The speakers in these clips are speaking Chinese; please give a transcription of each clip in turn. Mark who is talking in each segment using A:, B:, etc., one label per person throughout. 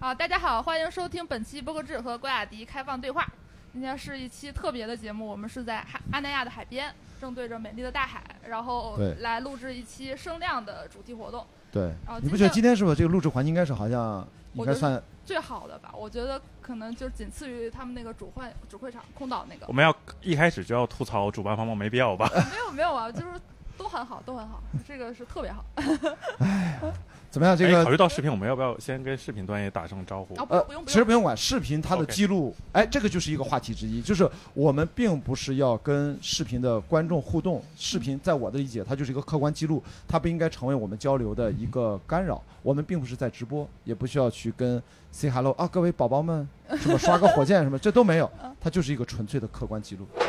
A: 好，大家好，欢迎收听本期波克志和郭雅迪开放对话。今天是一期特别的节目，我们是在海阿那亚的海边，正对着美丽的大海，然后来录制一期声量的主题活动，
B: 对
A: 然后，
B: 你不觉得
A: 今天
B: 是不是这个录制环境应该是好像应该算
A: 最好的吧？我觉得可能就仅次于他们那个主会主会场空岛那个
C: 我。们要一开始就要吐槽主办方吗？没必要吧？
A: 没有没有啊，就是都很好，都很好，这个是特别好。
B: 哎怎么样？这
C: 个考虑到视频，我们要不要先跟视频端也打声招呼？
A: 啊，不
B: 呃
A: 不用，
B: 其实不用管视频它的记录，哎，这个就是一个话题之一，就是我们并不是要跟视频的观众互动，视频在我的理解，它就是一个客观记录，它不应该成为我们交流的一个干扰。我们并不是在直播，也不需要去跟 say hello 啊，各位宝宝们，什么刷个火箭什么，这都没有
A: 嗯，
B: 它就是一个纯粹的客观记录。
A: 而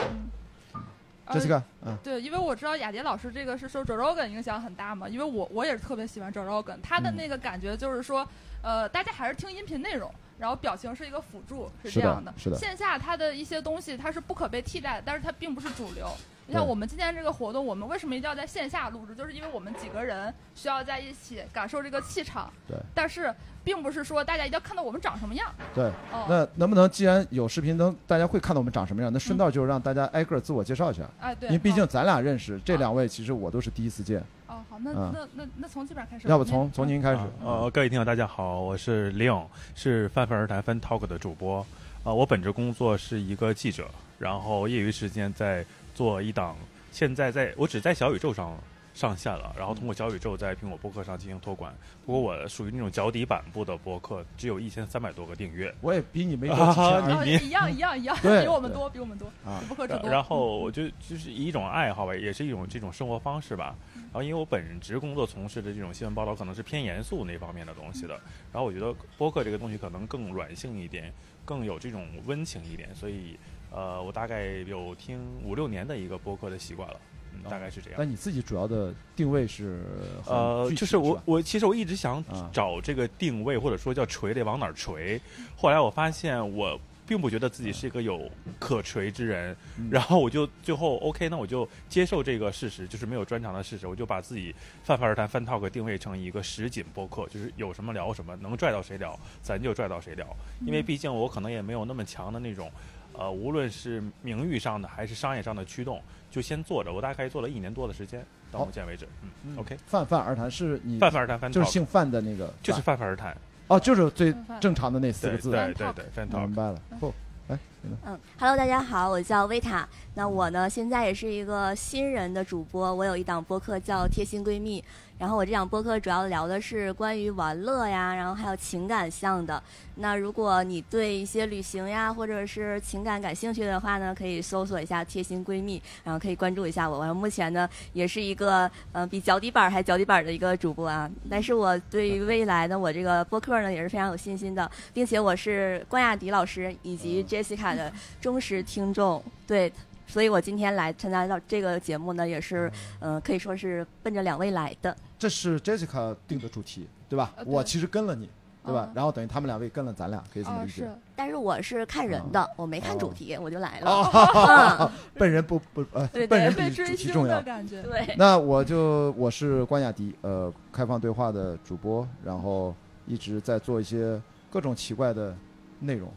B: 这是个，嗯，
A: 对，因为我知道雅洁老师这个是受 Joe Rogan 影响很大嘛，因为我我也是特别喜欢 Joe Rogan，他的
B: 嗯
A: 那个感觉就是说，呃，大家还是听音频内容，然后表情是一个辅助，是这样的。
B: 是的
A: 线下它的一些东西它是不可被替代的，但是它并不是主流。你像我们今天这个活动，我们为什么一定要在线下录制？就是因为我们几个人需要在一起感受这个气场。
B: 对。
A: 但是并不是说大家一定要看到我们长什么样。
B: 对。
A: 哦。
B: 那能不能既然有视频，能大家会看到我们长什么样？那顺道
A: 嗯
B: 就让大家挨个儿自我介绍一下。
A: 哎，对。
B: 因为毕竟
A: 哦
B: 咱俩认识，这
A: 啊
B: 两位其实我都是第一次见，
A: 哦，好，那
B: 嗯
A: 那那那从这边开始。
B: 要不从从您开始
C: 啊？呃，各位听友大家好，我是李勇，是泛泛而谈 Fan Talk 的主播。啊，我本职工作是一个记者，然后业余时间在做一档，现在在我只在小宇宙上上线了，然后通过小宇宙在苹果播客上进行托管。不过我属于那种脚底板部的播客，只有一千三百多个订阅。
B: 我也比你没 多
C: 啊
B: 而已
C: 你
A: 哦一样一样一样，比我们多，比我们多，
B: 啊
A: 比不可只多。
C: 然后我就就是以一种爱好吧，也是一种这种生活方式吧。然后因为我本职工作从事的这种新闻报道可能是偏严肃那方面的东西的，然后我觉得播客这个东西可能更软性一点，更有这种温情一点，所以呃，我大概有听五六年的一个播客的习惯了，嗯，大概是这样。
B: 但你自己主要的定位是
C: 呃，就是我
B: 吧
C: 我其实我一直想
B: 啊
C: 找这个定位，或者说叫锤得往哪儿锤。后来我发现我并不觉得自己是一个有可锤之人，
B: 嗯
C: 然后我就最后 OK，那我就接受这个事实，就是没有专长的事实，我就把自己泛泛而谈 Fan Talk 定位成一个实景播客，就是有什么聊什么，能拽到谁聊，咱就拽到谁聊。因为毕竟我可能也没有那么强的那种，呃，无论是名誉上的还是商业上的驱动，就先做着。我大概做了一年多的时间，到目前为止，嗯
B: 嗯
C: o k
B: 泛泛而谈是你
C: 泛泛而谈
B: 就是姓范的那个
C: 就是
B: 范
C: 泛泛而谈，
B: 哦，就是最正常的那四个字，
C: 对对对，Fan
B: 明
C: Talk。
B: 白了。不，哎，
D: 嗯，Hello，大家好，我叫维塔。那我呢，现在也是一个新人的主播，我有一档播客叫《贴心闺蜜》，然后我这档播客主要聊的是关于玩乐呀，然后还有情感向的。那如果你对一些旅行呀或者是情感感兴趣的话呢，可以搜索一下“贴心闺蜜”，然后可以关注一下我。我目前呢也是一个呃比脚底板儿还脚底板儿的一个主播啊，但是我对于未来呢，我这个播客呢也是非常有信心的，并且我是关雅迪老师以及 Jessica 的忠实听众，对。所以我今天来参加到这个节目呢，也是，嗯、可以说是奔着两位来的。
B: 这是 Jessica 定的主题，对吧？我其实跟了你，对吧
A: 嗯？
B: 然后等于他们两位跟了咱俩，可以这么
A: 哦
B: 理解
A: 是。
D: 但是我是看人的，我没看主题，我就来了。
B: 哦，本人不不呃，
D: 对对
B: 本人比
A: 被追星
B: 主题重要
A: 的。感觉。
D: 对，
B: 那我就我是关雅迪，呃，开放对话的主播，然后一直在做一些各种奇怪的内容，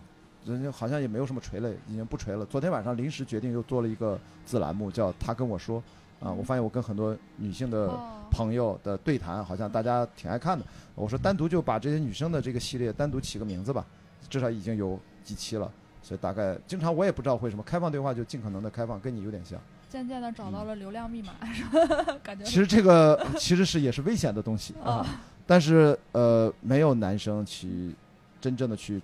B: 人家好像也没有什么垂类，已经不垂了。昨天晚上临时决定又做了一个子栏目，叫他跟我说，啊，我发现我跟很多女性的
A: 哦
B: 朋友的对谈，好像大家挺爱看的。我说单独就把这些女生的这个系列单独起个名字吧，至少已经有几期了。所以大概经常我也不知道为什么开放对话就尽可能的开放，跟你有点像。
A: 渐渐的找
B: 嗯
A: 到了流量密码，是吧？感觉
B: 其实这个其实是也是危险的东西啊
A: 哦，
B: 但是呃，没有男生去真正的去，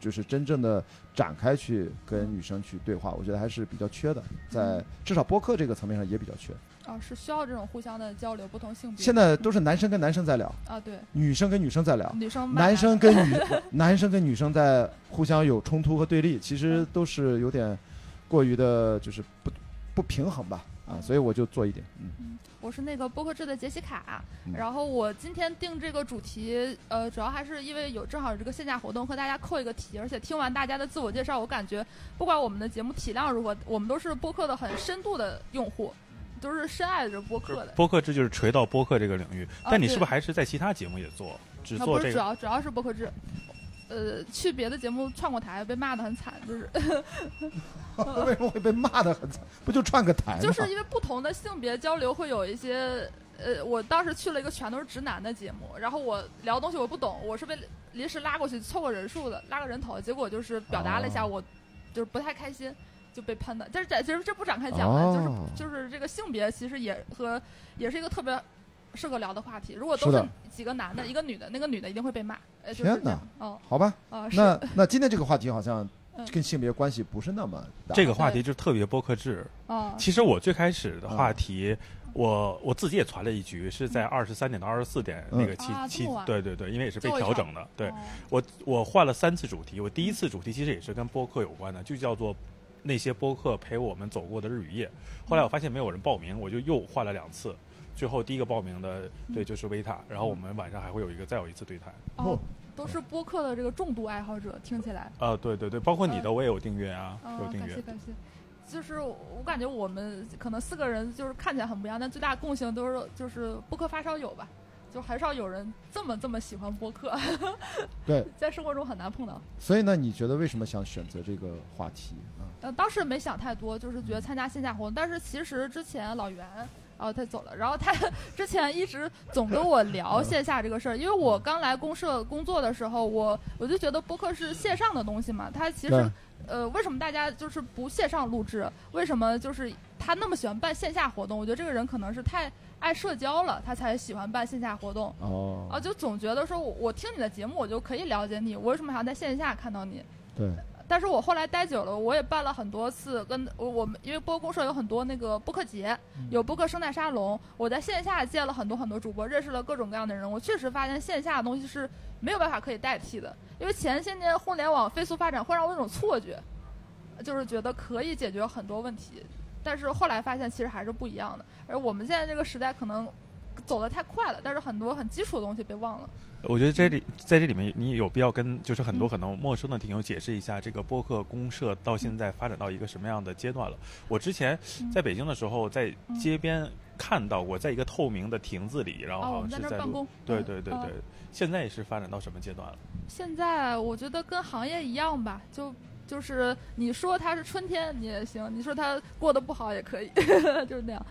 B: 就是真正的展开去跟女生去对话，我觉得还是比较缺的，在至少播客这个层面上也比较缺。
A: 啊，是需要这种互相的交流，不同性别。
B: 现在都是男生跟男生在聊，
A: 啊，对，
B: 女生跟女生在聊，
A: 女生。
B: 男生跟女 男生跟女生在互相有冲突和对立，其实都是有点过于的，就是不不平衡吧啊，所以我就做一点，嗯
A: 我是那个播客制的杰西卡，
B: 嗯
A: 然后我今天定这个主题，呃，主要还是因为有正好有这个线下活动，和大家扣一个题，而且听完大家的自我介绍，我感觉不管我们的节目体量如何，我们都是播客的很深度的用户。都是深爱着播客的。
C: 播客制就是垂到播客这个领域，但你是不是还是在其他节目也做，只做这个？
A: 主要主要是播客制。呃，去别的节目串过台，被骂的很惨，就是
B: 为什么会被骂的很惨？不就串个台吗？
A: 就是因为不同的性别交流会有一些，呃，我当时去了一个全都是直男的节目，然后我聊东西我不懂，我是被临时拉过去凑个人数的，拉个人头，结果就是表达了一下
B: 哦
A: 我就是不太开心，就被喷的。但是这其实这不展开讲了，
B: 哦
A: 就是就是这个性别其实也和也是一个特别。适合聊的话题，如果都
B: 是
A: 几个男的，一个女的，那个女的一定会被骂。呃，就是
B: 天哪
A: 这样。哦，
B: 好吧，
A: 啊，是
B: 那 那今天这个话题好像
A: 嗯
B: 跟性别关系不是那么大。
C: 这个话题就是特别播客制。
A: 哦，
C: 其实我最开始的
B: 啊
C: 话题，我我自己也传了一局，是在二十三点到二十四点那个期期对对对，因为也是被调整的。对
A: 哦
C: 我我换了三次主题，我第一次主题其实也是跟播客有关的，就叫做。那些播客陪我们走过的日与夜，后来我发现没有人报名，我就又换了两次。最后第一个报名的，对，就是维塔。然后我们晚上还会有一个再有一次对谈。
A: 哦，都是播客的这个重度爱好者，听起来。
C: 啊，对对对，包括你的我也有订阅啊，有
A: 哦，
C: 订阅
A: 感谢。感谢。就是我感觉我们可能四个人就是看起来很不一样，但最大的共性都是就是播客发烧友吧，就很少有人这么这么喜欢播客，
B: 对，
A: 在生活中很难碰到。
B: 所以呢，你觉得为什么想选择这个话题啊？
A: 呃，当时没想太多，就是觉得参加线下活动，但是其实之前老袁。哦，他走了。然后他之前一直总跟我聊线下这个事儿，因为我刚来公社工作的时候，我我就觉得播客是线上的东西嘛，他其实呃，为什么大家就是不线上录制？为什么就是他那么喜欢办线下活动？我觉得这个人可能是太爱社交了，他才喜欢办线下活动。
B: 哦，
A: 啊，就总觉得说我我听你的节目，我就可以了解你，我为什么还要在线下看到你？
B: 对，
A: 但是我后来待久了，我也办了很多次，跟我我们因为播公社有很多那个播客节，有播客生态沙龙，我在线下见了很多很多主播，认识了各种各样的人。我确实发现线下的东西是没有办法可以代替的，因为前些年互联网飞速发展会让我有种错觉，就是觉得可以解决很多问题，但是后来发现其实还是不一样的。而我们现在这个时代可能走的太快了，但是很多很基础的东西被忘了。
C: 我觉得这里在这里面，你有必要跟就是很多
A: 嗯
C: 可能陌生的听友解释一下，这个播客公社到现在发展到一个什么样的阶段了。我之前
A: 嗯
C: 在北京的时候，在街边看到过，在一个透明的亭子里，然后是在对对对对，现在是发展到什么阶段了？
A: 现在我觉得跟行业一样吧，就就是你说它是春天你也行，你说它过得不好也可以，就是那样。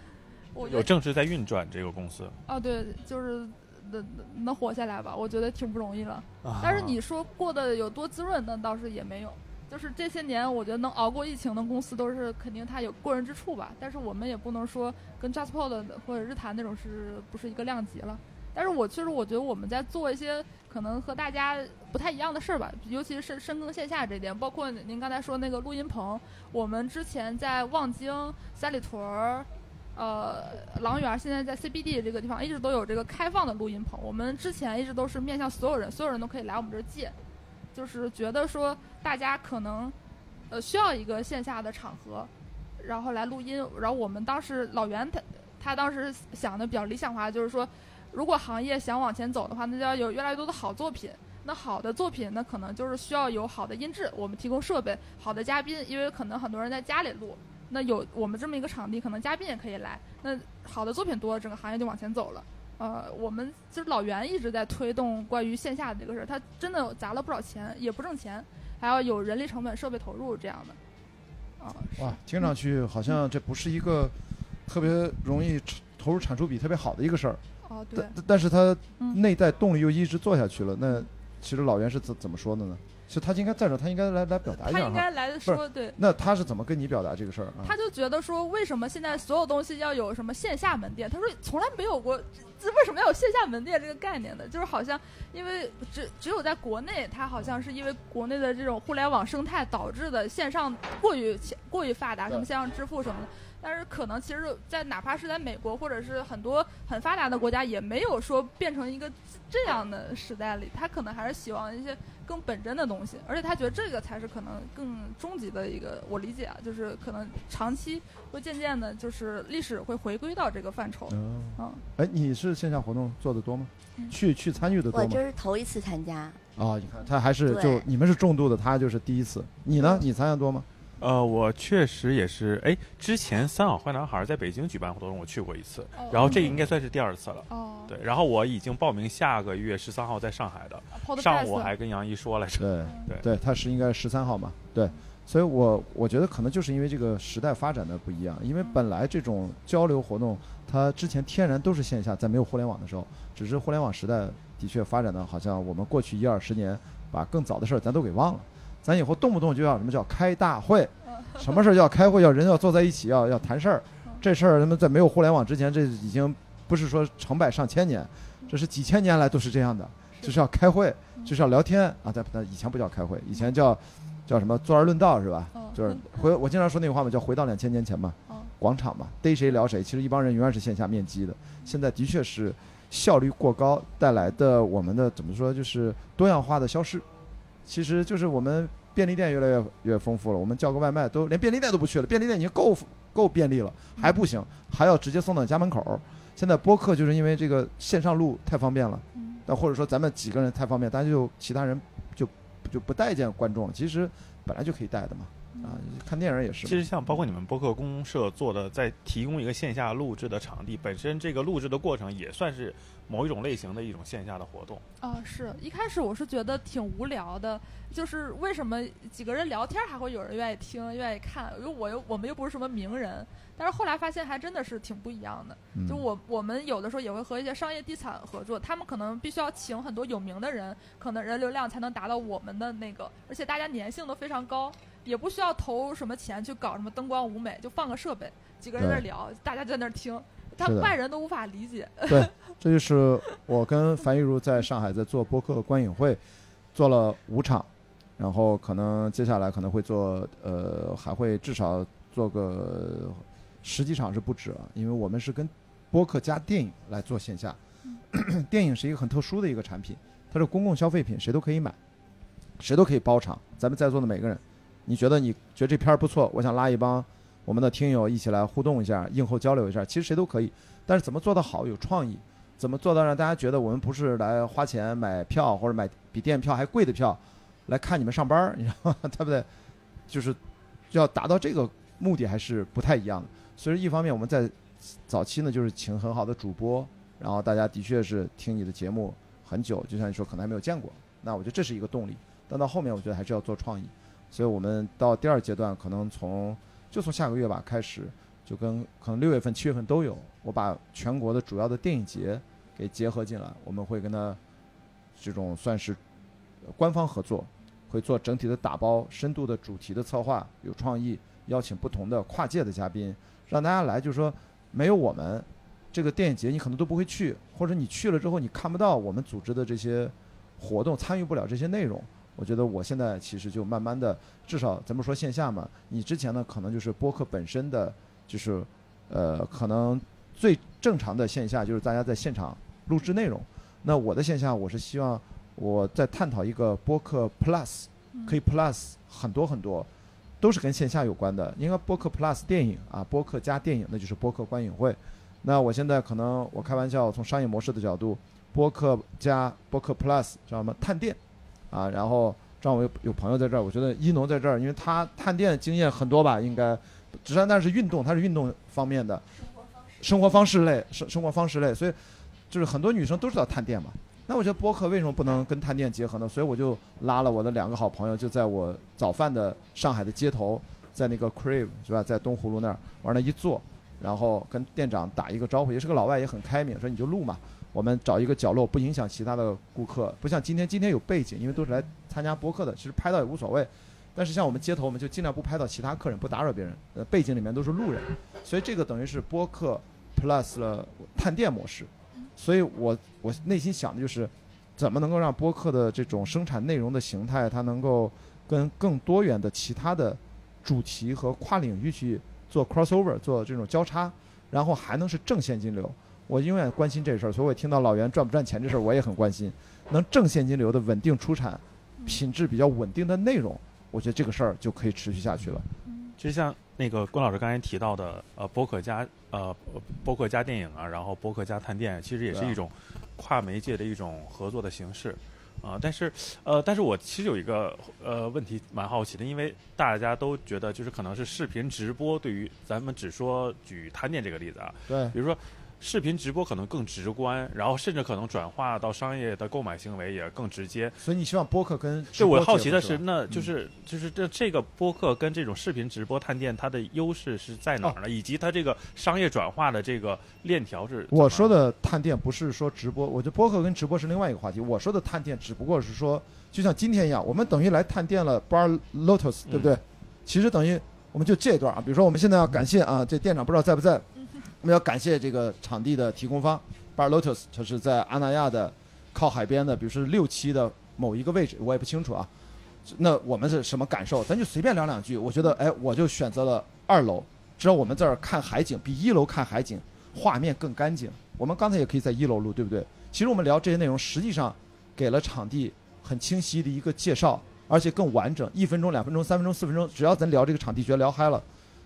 A: 我
C: 有正式在运转这个公司，
A: 啊，对，就是能能活下来吧，我觉得挺不容易了。
C: 啊
A: 但是你说过得有多滋润，那倒是也没有。就是这些年，我觉得能熬过疫情的公司都是肯定它有过人之处吧。但是我们也不能说跟 JustPod 或者日坛那种是不是一个量级了。但是我确实我觉得我们在做一些可能和大家不太一样的事儿吧，尤其是深深耕线下这点，包括您刚才说那个录音棚，我们之前在望京、三里屯儿。呃，郎园现在在 CBD 这个地方一直都有这个开放的录音棚。我们之前一直都是面向所有人，所有人都可以来我们这儿借，就是觉得说大家可能呃需要一个线下的场合，然后来录音。然后我们当时老袁他他当时想的比较理想化，就是说如果行业想往前走的话，那就要有越来越多的好作品。那好的作品，那可能就是需要有好的音质，我们提供设备，好的嘉宾，因为可能很多人在家里录。那有我们这么一个场地，可能嘉宾也可以来。那好的作品多，整个行业就往前走了。呃，我们就是老袁一直在推动关于线下的这个事儿，他真的砸了不少钱，也不挣钱，还要有人力成本、设备投入这样的。啊、是
B: 哇，听上去好像这不是一个特别容易投入产出比特别好的一个事儿，
A: 哦，对
B: 但，但是它
A: 嗯
B: 内在动力又一直做下去了。那其实老袁是怎怎么说的呢？其实他应该在这儿，他应该来来表达一下。
A: 他应该来说，对，
B: 那他是怎么跟你表达这个事儿啊？
A: 他就觉得说，为什么现在所有东西要有什么线下门店？他说从来没有过，这为什么要有线下门店这个概念呢？就是好像因为只只有在国内，它好像是因为国内的这种互联网生态导致的线上过于过于发达，什么线上支付什么的。但是可能其实，在哪怕是在美国或者是很多很发达的国家，也没有说变成一个这样的时代里，他可能还是希望一些更本真的东西，而且他觉得这个才是可能更终极的一个，我理解啊，就是可能长期会渐渐的，就是历史会回归到这个范畴。
B: 嗯，
A: 嗯，
B: 哎，你是线下活动做的多吗？
A: 嗯
B: 去去参与的多吗
D: 我这？是头一次参加，
B: 啊，你看他还是就你们是重度的，他就是第一次。你呢？你参加多吗？
C: 呃，我确实也是，哎，之前三好坏男孩在北京举办活动，我去过一次，
A: 哦
C: 然后这个应该算是第二次了。
A: 哦，
C: 对，然后我已经报名下个月十三号在上海的上午还跟杨一说来着。
B: 对
C: 对
B: 对，他是应该十三号嘛，对，所以我我觉得可能就是因为这个时代发展的不一样，因为本来这种交流活动，它之前天然都是线下，在没有互联网的时候，只是互联网时代的确发展的好像我们过去一二十年把更早的事儿咱都给忘了，咱以后动不动就要什么叫开大会，什么事儿要开会，要人要坐在一起要要谈事儿，这事儿他们在没有互联网之前，这已经不是说成百上千年，这是几千年来都是这样的，就是要开会，就是要聊天啊。但但以前不叫开会，以前叫叫什么坐而论道是吧？
A: 嗯
B: 就是回我经常说那句话嘛，叫回到两千年前嘛，
A: 嗯
B: 广场嘛，逮谁聊谁。其实一帮人永远是线下面基的，现在的确是效率过高带来的我们的怎么说就是多样化的消失。其实就是我们便利店越来越越丰富了，我们叫个外卖都连便利店都不去了，便利店已经够够便利了，还不行，还要直接送到你家门口。现在播客就是因为这个线上录太方便了，
A: 嗯
B: 那或者说咱们几个人太方便，大家就其他人就就不待见观众了。其实本来就可以带的嘛，啊，看电影也是。
C: 其实像包括你们播客公社做的，在提供一个线下录制的场地，本身这个录制的过程也算是某一种类型的一种线下的活动。
A: 啊，是一开始我是觉得挺无聊的，就是为什么几个人聊天还会有人愿意听、愿意看？因为我又我们又不是什么名人，但是后来发现还真的是挺不一样的。
B: 嗯
A: 就我我们有的时候也会和一些商业地产合作，他们可能必须要请很多有名的人，可能人流量才能达到我们的那个，而且大家粘性都非常高，也不需要投什么钱去搞什么灯光舞美，就放个设备，几个人在那儿聊，大家就在那儿听，他外人都无法理解。
B: 对，这就是我跟樊玉茹在上海在做播客观影会，做了五场，然后可能接下来可能会做呃还会至少做个十几场是不止了，因为我们是跟播客加电影来做线下，电影是一个很特殊的一个产品，它是公共消费品，谁都可以买，谁都可以包场。咱们在座的每个人，你觉得你觉得这片儿不错，我想拉一帮我们的听友一起来互动一下，映后交流一下，其实谁都可以。但是怎么做得好，有创意，怎么做到让大家觉得我们不是来花钱买票或者买比电影票还贵的票来看你们上班儿，你知道吗？对不对？就是要达到这个目的还是不太一样的。所以一方面我们在早期呢，就是请很好的主播，然后大家的确是听你的节目很久，就像你说可能还没有见过，那我觉得这是一个动力。但到后面我觉得还是要做创意，所以我们到第二阶段可能从就从下个月吧开始。就跟可能六月份、七月份都有，我把全国的主要的电影节给结合进来，我们会跟他这种算是官方合作，会做整体的打包、深度的主题的策划，有创意，邀请不同的跨界的嘉宾，让大家来，就是说没有我们这个电影节，你可能都不会去，或者你去了之后你看不到我们组织的这些活动，参与不了这些内容。我觉得我现在其实就慢慢的，至少咱们说线下嘛，你之前呢可能就是播客本身的。就是，呃，可能最正常的线下就是大家在现场录制内容。那我的线下，我是希望我在探讨一个播客 Plus，可以 Plus 很多很多，都是跟线下有关的。应该播客 Plus 电影啊，播客加电影，那就是播客观影会。那我现在可能我开玩笑，从商业模式的角度，播客加播客 Plus 叫什么？探店啊，然后正好我有有朋友在这儿，我觉得一农在这儿，因为他探店经验很多吧，应该。只是但是运动，它是运动方面的，生活方式类，生生活方式类，所以就是很多女生都知道探店嘛。那我觉得播客为什么不能跟探店结合呢？所以我就拉了我的两个好朋友，就在我早饭的上海的街头，在那个 Crave 是吧，在东葫芦那儿往那一坐，然后跟店长打一个招呼，也是个老外，也很开明，说你就录嘛，我们找一个角落，不影响其他的顾客，不像今天，今天有背景，因为都是来参加播客的，其实拍到也无所谓。但是像我们街头，我们就尽量不拍到其他客人，不打扰别人。呃，背景里面都是路人，所以这个等于是播客 plus 了探店模式。所以我我内心想的就是，怎么能够让播客的这种生产内容的形态，它能够跟更多元的其他的主题和跨领域去做 crossover，做这种交叉，然后还能是正现金流。我永远关心这事儿，所以我听到老袁赚不赚钱这事儿，我也很关心。能挣现金流的稳定出产，品质比较稳定的内容。我觉得这个事儿就可以持续下去了。
C: 就像那个关老师刚才提到的，呃，播客加呃播客加电影啊，然后播客加探店，其实也是一种跨媒介的一种合作的形式。啊，但是，呃，但是我其实有一个呃问题蛮好奇的，因为大家都觉得就是可能是视频直播对于咱们只说举探店这个例子啊，
B: 对，
C: 比如说视频直播可能更直观，然后甚至可能转化到商业的购买行为也更直接。
B: 所以你希望播客跟直
C: 对我好奇的是，那就是就是这这个播客跟这种视频直播探店，它的优势是在哪儿呢？以及它这个商业转化的这个链条是
B: 我说的探店不是说直播，我觉得播客跟直播是另外一个话题。我说的探店只不过是说，就像今天一样，我们等于来探店了 Bar Lotus，对不对？其实等于我们就这一段啊，比如说我们现在要感谢啊，这店长不知道在不在，我我们要感谢这个场地的提供方 Bar Lotus，它是在阿那亚的靠海边的，比如说六期的某一个位置，我也不清楚啊。那我们是什么感受？咱就随便聊两句。我觉得，哎，我就选择了二楼，只要我们这儿看海景，比一楼看海景画面更干净。我们刚才也可以在一楼录，对不对？其实我们聊这些内容，实际上给了场地很清晰的一个介绍，而且更完整。一分钟、两分钟、三分钟、四分钟，只要咱聊这个场地，觉得聊嗨了，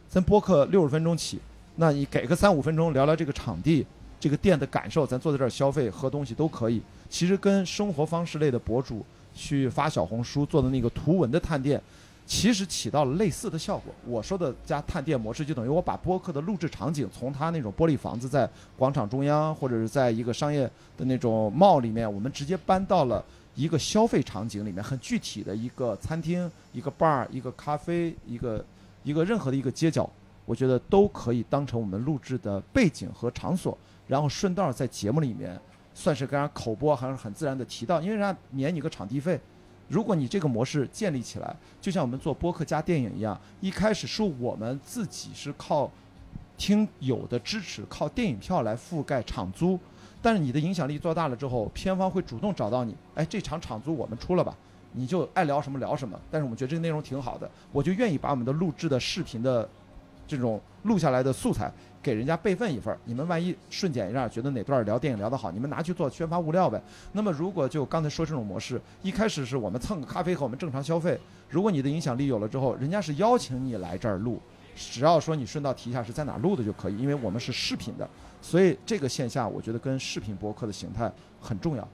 B: 咱播客六十分钟起，那你给个三五分钟聊聊这个场地、这个店的感受，咱坐在这儿消费喝东西都可以。其实跟生活方式类的博主去发小红书做的那个图文的探店，其实起到了类似的效果。我说的加探店模式，就等于我把播客的录制场景从它那种玻璃房子在广场中央，或者是在一个商业的那种 mall 里面，我们直接搬到了一个消费场景里面，很具体的一个餐厅、一个 bar、一个咖啡、一个一个任何的一个街角，我觉得都可以当成我们录制的背景和场所，然后顺道在节目里面算是跟人家口播，还是很自然的提到，因为人家免你个场地费。如果你这个模式建立起来，就像我们做播客加电影一样，一开始是我们自己是靠听友的支持，靠电影票来覆盖场租。但是你的影响力做大了之后，片方会主动找到你，哎，这场场租我们出了吧，你就爱聊什么聊什么。但是我们觉得这个内容挺好的，我就愿意把我们的录制的视频的这种录下来的素材给人家备份一份儿。你们万一顺剪一下，觉得哪段聊电影聊得好，你们拿去做宣发物料呗。那么如果就刚才说这种模式，一开始是我们蹭个咖啡和我们正常消费，如果你的影响力有了之后，人家是邀请你来这儿录，只要说你顺道提一下是在哪录的就可以，因为我们是视频的，所以这个线下我觉得跟视频博客的形态很重要，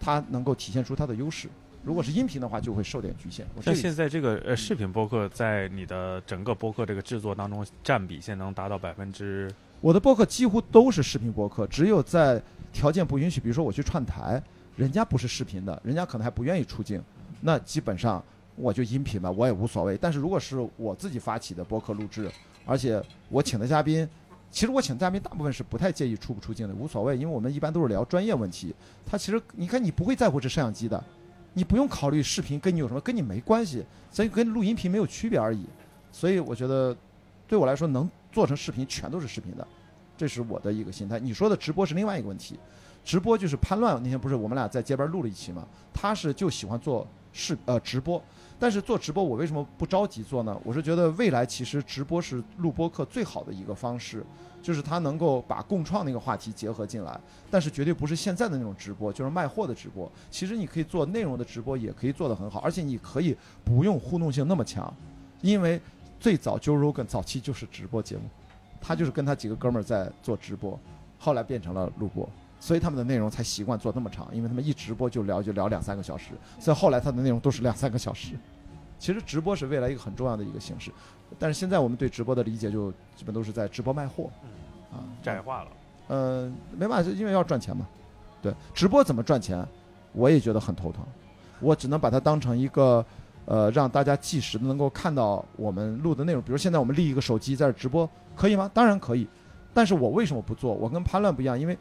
B: 它能够体现出它的优势。如果是音频的话，就会受点局限。我这个
C: 像现在这个呃视频播客在你的整个播客这个制作当中占比，现在能达到百分之
B: 我的播客几乎都是视频播客，只有在条件不允许，比如说我去串台，人家不是视频的，人家可能还不愿意出镜，那基本上我就音频吧，我也无所谓。但是如果是我自己发起的播客录制，而且我请的嘉宾，其实我请的嘉宾大部分是不太介意出不出镜的，无所谓，因为我们一般都是聊专业问题。他其实你看，你不会在乎这摄像机的，你不用考虑视频跟你有什么，跟你没关系，所以跟录音频没有区别而已。所以我觉得，对我来说，能做成视频全都是视频的，这是我的一个心态。你说的直播是另外一个问题，直播就是潘乱那天不是我们俩在街边录了一期嘛，他是就喜欢做视呃直播，但是做直播我为什么不着急做呢？我是觉得未来其实直播是录播课最好的一个方式，就是他能够把共创那个话题结合进来，但是绝对不是现在的那种直播，就是卖货的直播。其实你可以做内容的直播，也可以做得很好，而且你可以不用互动性那么强，因为最早 Joe Rogan 早期就是直播节目，他就是跟他几个哥们儿在做直播，后来变成了录播。所以他们的内容才习惯做那么长，因为他们一直播就聊就聊两三个小时，所以后来他的内容都是两三个小时。其实直播是未来一个很重要的一个形式，但是现在我们对直播的理解就基本都是在直播卖货，啊，
C: 窄化了。
B: 呃，没办法，因为要赚钱嘛。对，直播怎么赚钱，我也觉得很头疼。我只能把它当成一个，呃，让大家即时能够看到我们录的内容。比如现在我们立一个手机在这直播，可以吗？当然可以。但是我为什么不做？我跟潘乱不一样，因为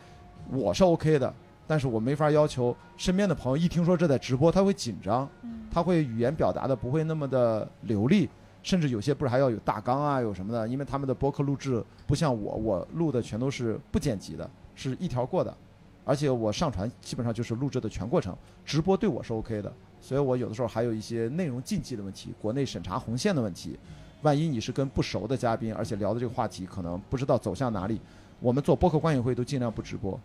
B: 我是 OK 的，但是我没法要求身边的朋友一听说这在直播，他会紧张，他会语言表达的不会那么的流利。甚至有些不是还要有大纲啊，有什么的？因为他们的播客录制不像我，我录的全都是不剪辑的，是一条过的，而且我上传基本上就是录制的全过程。直播对我是 OK 的，所以我有的时候还有一些内容禁忌的问题，国内审查红线的问题。万一你是跟不熟的嘉宾，而且聊的这个话题可能不知道走向哪里，我们做播客观影会都尽量不直播，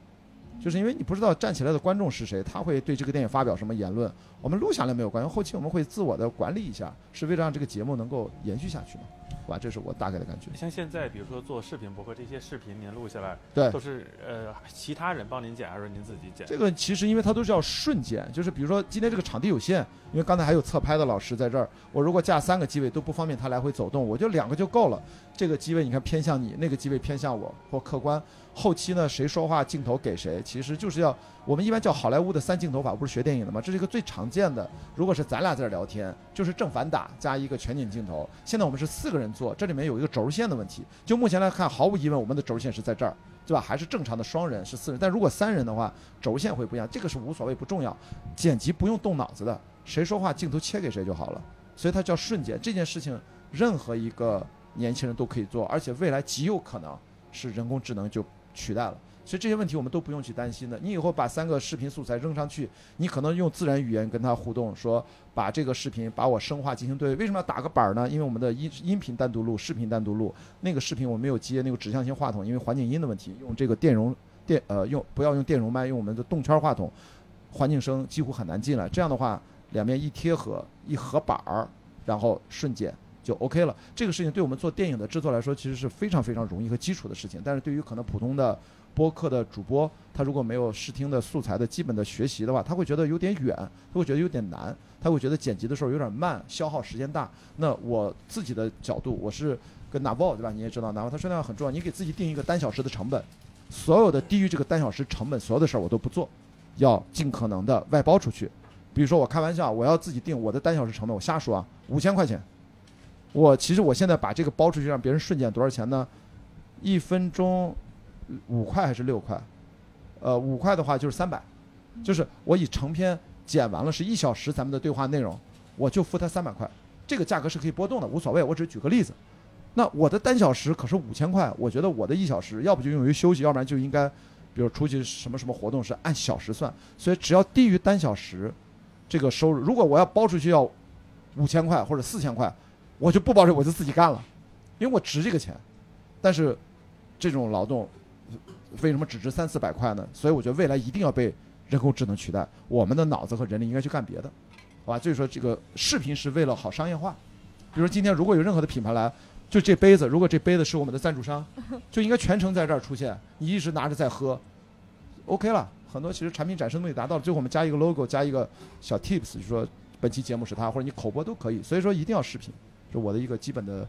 B: 就是因为你不知道站起来的观众是谁，他会对这个电影发表什么言论，我们录下来没有关系，后期我们会自我的管理一下，是为了让这个节目能够延续下去嘛。好吧？这是我大概的感觉。
C: 像现在，比如说做视频博客，这些视频您录下来，
B: 对
C: 都是呃其他人帮您剪，还是您自己剪？
B: 这个其实因为它都是要瞬剪，就是比如说今天这个场地有限，因为刚才还有侧拍的老师在这儿，我如果架三个机位都不方便他来回走动，我就两个就够了。这个机位你看偏向你，那个机位偏向我，或客观。后期呢，谁说话镜头给谁，其实就是要我们一般叫好莱坞的三镜头法，不是学电影的吗？这是一个最常见的。如果是咱俩在这儿聊天，就是正反打加一个全景镜头。现在我们是四个人做，这里面有一个轴线的问题。就目前来看，毫无疑问，我们的轴线是在这儿，对吧？还是正常的双人是四人，但如果三人的话，轴线会不一样。这个是无所谓，不重要。剪辑不用动脑子的，谁说话镜头切给谁就好了。所以它叫瞬间。这件事情，任何一个年轻人都可以做，而且未来极有可能是人工智能就取代了。所以这些问题我们都不用去担心的。你以后把三个视频素材扔上去，你可能用自然语言跟它互动，说把这个视频把我声画进行对。为什么要打个板儿呢？因为我们的音音频单独录，视频单独录。那个视频我没有接那个指向性话筒，因为环境音的问题，用这个电容电呃用不要用电容麦，用我们的动圈话筒，环境声几乎很难进来。这样的话，两边一贴合一合板儿，然后瞬间就 OK 了。这个事情对我们做电影的制作来说，其实是非常非常容易和基础的事情。但是对于可能普通的播客的主播，他如果没有视听的素材的基本的学习的话，他会觉得有点远，他会觉得有点难，他会觉得剪辑的时候有点慢，消耗时间大。那我自己的角度，我是跟 Navo 对吧？你也知道，Navo 他说那样很重要，你给自己定一个单小时的成本，所有的低于这个单小时成本所有的事儿我都不做，要尽可能的外包出去。比如说我开玩笑，我要自己定我的单小时成本，我瞎说啊，五千块钱。我其实我现在把这个包出去让别人瞬间多少钱呢？一分钟五块还是六块？呃，五块的话就是三百，就是我以成片剪完了是一小时咱们的对话内容，我就付他三百块，这个价格是可以波动的，无所谓。我只是举个例子。那我的单小时可是五千块，我觉得我的一小时要不就用于休息，要不然就应该，比如出去什么什么活动是按小时算，所以只要低于单小时这个收入，如果我要包出去要五千块或者四千块，我就不包这，我就自己干了，因为我值这个钱。但是这种劳动为什么只值三四百块呢？所以我觉得未来一定要被人工智能取代，我们的脑子和人力应该去干别的，好吧？所以说这个视频是为了好商业化。比如说今天如果有任何的品牌来，就这杯子，如果这杯子是我们的赞助商，就应该全程在这儿出现，你一直拿着在喝，OK 了。很多其实产品展示的目的达到了，最后我们加一个 logo，加一个小 tips，就说本期节目是它，或者你口播都可以。所以说一定要视频，是我的一个基本的、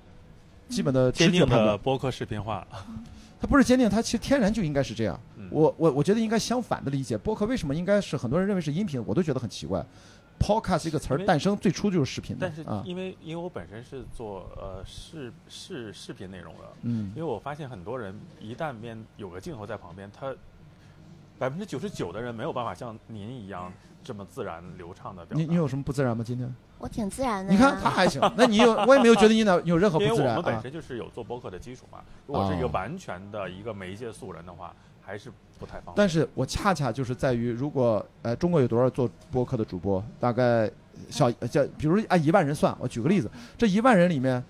B: 基本的
C: 坚定。的播客视频化，
B: 它不是坚定，它其实天然就应该是这样。
C: 嗯
B: 我我我觉得应该相反的理解，播客为什么应该是很多人认为是音频，我都觉得很奇怪。Podcast 这个词儿诞生最初就是视频的
C: 但是
B: 啊，
C: 因为因为我本身是做呃视视视频内容的，
B: 嗯
C: 因为我发现很多人一旦面有个镜头在旁边，他百分之九十九的人没有办法像您一样这么自然流畅的表达。
B: 你你有什么不自然吗？今天
D: 我挺自然的呀。
B: 你看他还行，那你有我也没有觉得你哪有任何不自然因为我。
C: 们本身就是有做播客的基础嘛，如果是一个
B: 哦
C: 完全的一个媒介素人的话，还是不太方便。
B: 但是我恰恰就是在于，如果呃中国有多少做播客的主播，大概小呃叫比如按一万人算，我举个例子，这一万人里面，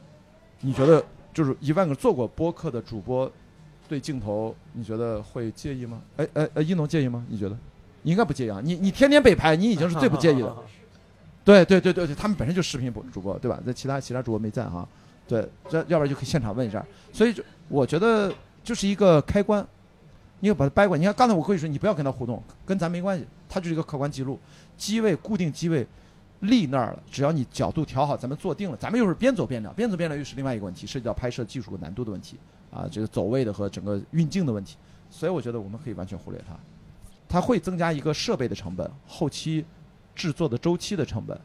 B: 你觉得就是一万个做过播客的主播，对镜头你觉得会介意吗？哎哎哎，一农介意吗？你觉得？你应该不介意啊，你你天天被拍，你已经是最不介意的。对对对对对，他们本身就视频主主播，对吧？那其他其他主播没在哈，对，这要不然就可以现场问一下。所以就我觉得就是一个开关，你要把它掰过来。你看刚才我可以说你不要跟他互动，跟咱没关系，它就是一个客观记录，机位固定机位立那儿了，只要你角度调好，咱们坐定了，咱们又是边走边聊，边走边聊又是另外一个问题，涉及到拍摄技术和难度的问题啊，这个走位的和整个运镜的问题。所以我觉得我们可以完全忽略它，它会增加一个设备的成本，后期制作的周期的成本。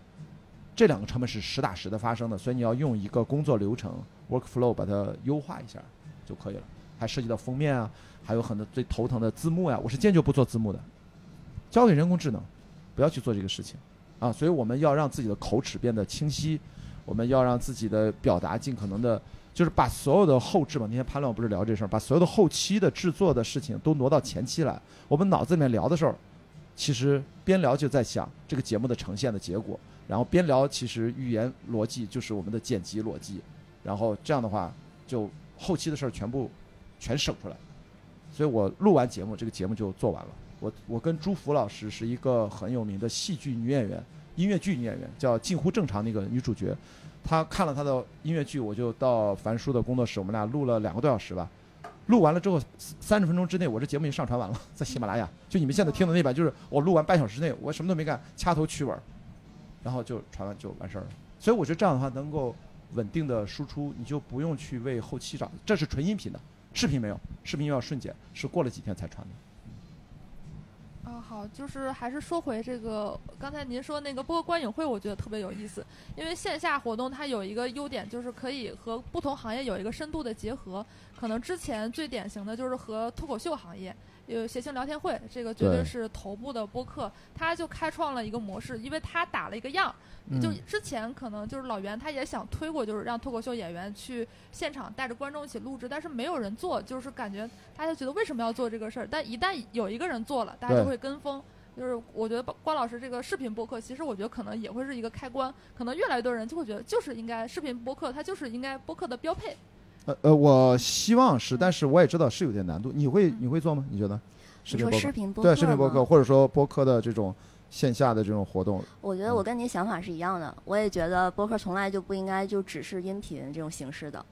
B: 这两个成本是实打实的发生的，所以你要用一个工作流程 workflow 把它优化一下就可以了。还涉及到封面啊，还有很多最头疼的字幕呀、我是坚决不做字幕的，交给人工智能，不要去做这个事情啊。所以我们要让自己的口齿变得清晰，我们要让自己的表达尽可能的，就是把所有的后置嘛。那天潘乱不是聊这事儿，把所有的后期的制作的事情都挪到前期来。我们脑子里面聊的时候，其实边聊就在想这个节目的呈现的结果，然后边聊其实语言逻辑就是我们的剪辑逻辑，然后这样的话就后期的事儿全部全省出来。所以我录完节目，这个节目就做完了。我我跟朱福老师是一个很有名的戏剧女演员，音乐剧女演员，叫近乎正常那个女主角。她看了她的音乐剧，我就到樊叔的工作室，我们俩录了两个多小时吧。录完了之后，三十分钟之内，我这节目已经上传完了，在喜马拉雅。就你们现在听的那版，就是我录完半小时内，我什么都没干，掐头去尾，然后就传完就完事儿了。所以我觉得这样的话能够稳定的输出，你就不用去为后期找，这是纯音频的，视频没有，视频要瞬间，是过了几天才传的。
A: 好，就是还是说回这个刚才您说那个播观影会，我觉得特别有意思，因为线下活动它有一个优点，就是可以和不同行业有一个深度的结合。可能之前最典型的就是和脱口秀行业有谐星聊天会，这个绝对
B: 对
A: 是头部的播客，他就开创了一个模式，因为他打了一个样。就
B: 嗯
A: 之前可能就是老袁他也想推过，就是让脱口秀演员去现场带着观众一起录制，但是没有人做，就是感觉大家觉得为什么要做这个事儿？但一旦有一个人做了，大家就会跟风。就是我觉得关老师这个视频播客，其实我觉得可能也会是一个开关，可能越来越多人就会觉得就是应该视频播客，它就是应该播客的标配。
B: 呃呃，我希望是，但是我也知道是有点难度。你会你会做吗？你觉得？视
D: 你说
B: 频播客
D: 视频播客
B: 对视频播客，或者说播客的这种线下的这种活动，
D: 我觉得
B: 嗯
D: 我跟您想法是一样的，我也觉得播客从来就不应该就只是音频这种形式的。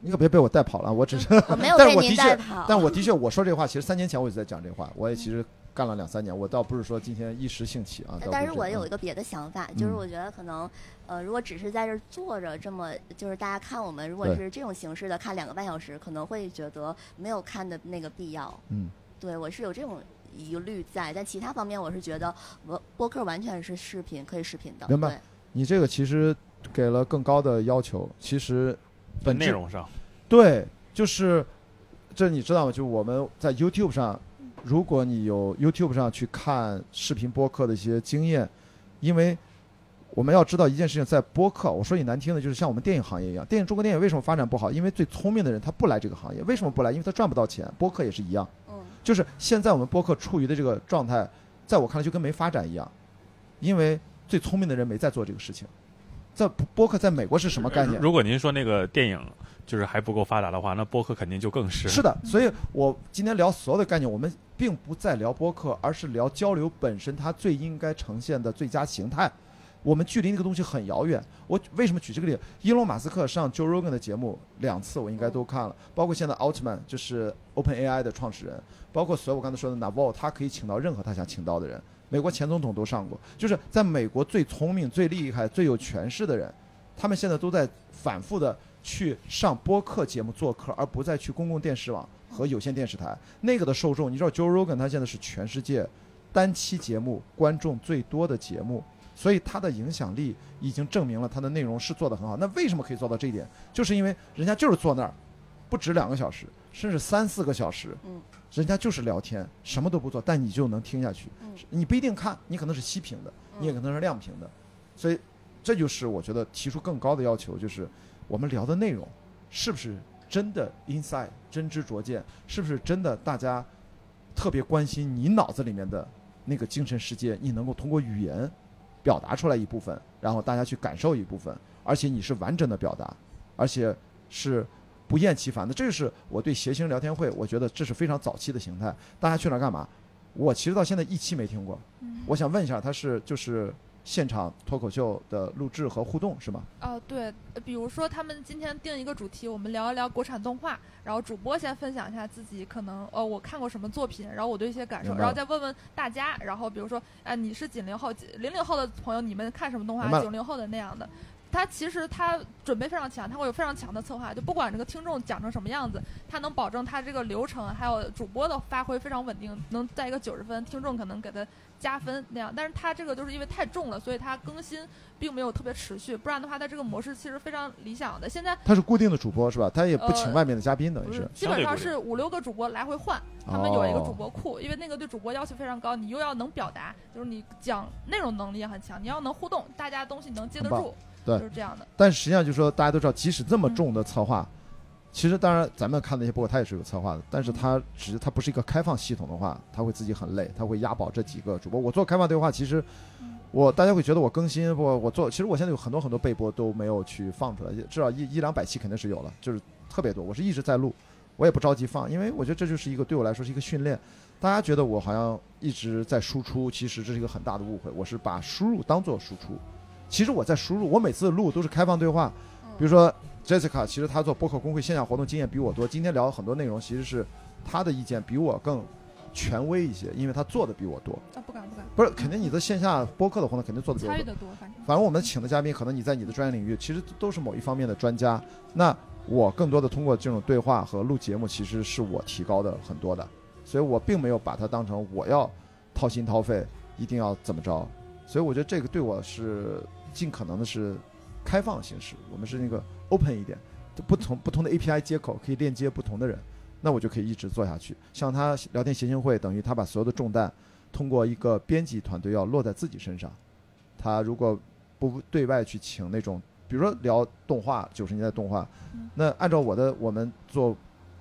B: 你可别被我带跑了。我只是，
D: 我没有 被您带跑，
B: 但我的确我说这话，其实三年前我就在讲这话，我也其实干了两三年，我倒不是说今天一时兴起啊。
D: 但是我有一个别的想法，就是
B: 嗯
D: 我觉得可能，呃，如果只是在这儿坐着这么，就是大家看我们，如果是这种形式的看两个半小时，可能会觉得没有看的那个必要。
B: 嗯，
D: 对我是有这种疑虑在，但其他方面我是觉得播播客完全是视频，可以视频的。
B: 明白你这个其实给了更高的要求，其实本
C: 内容上，
B: 对，就是这你知道吗？就我们在 YouTube 上，如果你有 YouTube 上去看视频播客的一些经验，因为我们要知道一件事情，在播客，我说句难听的，就是像我们电影行业一样，电影中国电影为什么发展不好？因为最聪明的人他不来这个行业，为什么不来？因为他赚不到钱。播客也是一样，
D: 嗯，
B: 就是现在我们播客处于的这个状态，在我看来就跟没发展一样，因为最聪明的人没在做这个事情。在播播客在美国是什么概念？
C: 如果您说那个电影就是还不够发达的话，那播客肯定就更是。
B: 是的，所以我今天聊所有的概念，我们并不在聊播客，而是聊交流本身它最应该呈现的最佳形态。我们距离那个东西很遥远。我为什么举这个例子？伊隆马斯克上 Joe Rogan 的节目两次，我应该都看了，包括现在 Altman 就是 OpenAI 的创始人，包括所有我刚才说的 Naval，他可以请到任何他想请到的人。美国前总统都上过，就是在美国最聪明、最厉害、最有权势的人，他们现在都在反复的去上播客节目做客，而不再去公共电视网和有线电视台。那个的受众，你知道 Joe Rogan 他现在是全世界单期节目观众最多的节目，所以他的影响力已经证明了他的内容是做得很好。那为什么可以做到这一点？就是因为人家就是坐那儿，不止两个小时，甚至三四个小时，
D: 嗯
B: 人家就是聊天，什么都不做，但你就能听下去。
D: 嗯
B: 你不一定看，你可能是息屏的，你也可能是亮屏的，所以这就是我觉得提出更高的要求，就是我们聊的内容是不是真的 inside 真知灼见，是不是真的大家特别关心你脑子里面的那个精神世界，你能够通过语言表达出来一部分，然后大家去感受一部分，而且你是完整的表达，而且是。不厌其烦的，这是我对谐星聊天会，我觉得这是非常早期的形态。大家去那儿干嘛？我其实到现在一期没听过。
A: 嗯
B: 我想问一下，它是就是现场脱口秀的录制和互动是吗？
A: 哦，对，呃比如说他们今天定一个主题，我们聊一聊国产动画，然后主播先分享一下自己可能呃我看过什么作品，然后我对一些感受，然后再问问大家，然后比如说啊、你是九零后、零零后的朋友，你们看什么动画？九零后的那样的。他其实他准备非常强，他会有非常强的策划，就不管这个听众讲成什么样子，他能保证他这个流程还有主播的发挥非常稳定，能在一个九十分，听众可能给他加分那样。但是他这个就是因为太重了，所以他更新并没有特别持续，不然的话，他这个模式其实非常理想的。现在
B: 他是固定的主播是吧？他也不请
A: 呃
B: 外面的嘉宾，等于是，
A: 基本上是五六个主播来回换，他们有一个主播库，因为那个对主播要求非常高，你又要能表达，就是你讲内容能力也很强，你要能互动，大家东西能接得住，
B: 对
A: 就是这样的。
B: 但实际上就是说，大家都知道，即使这么重的策划，其实当然咱们看那些播客，它也是有策划的，但是它只它不是一个开放系统的话，它会自己很累，它会押宝这几个主播。我做开放对话，其实我大家会觉得我更新不，我做其实我现在有很多很多备播都没有去放出来，至少一一两百期肯定是有了，就是特别多。我是一直在录，我也不着急放，因为我觉得这就是一个对我来说是一个训练。大家觉得我好像一直在输出，其实这是一个很大的误会。我是把输入当做输出，其实我在输入。我每次录都是开放对话，比如说 Jessica，其实她做播客工会线下活动经验比我多。今天聊了很多内容，其实是她的意见比我更权威一些，因为她做的比我多。
A: 啊，不敢不敢，
B: 不是，肯定你的线下播客的活动肯定做的比我多。
A: 参与的多，反正
B: 反正我们请的嘉宾，可能你在你的专业领域其实都是某一方面的专家。那我更多的通过这种对话和录节目，其实是我提高的很多的，所以我并没有把它当成我要掏心掏肺，一定要怎么着。所以我觉得这个对我是尽可能的是开放形式，我们是那个 open 一点，就不同不同的 API 接口可以链接不同的人，那我就可以一直做下去。像他聊天协进会，等于他把所有的重担通过一个编辑团队要落在自己身上。他如果不对外去请那种，比如说聊动画，九十年代动画，那按照我的我们做，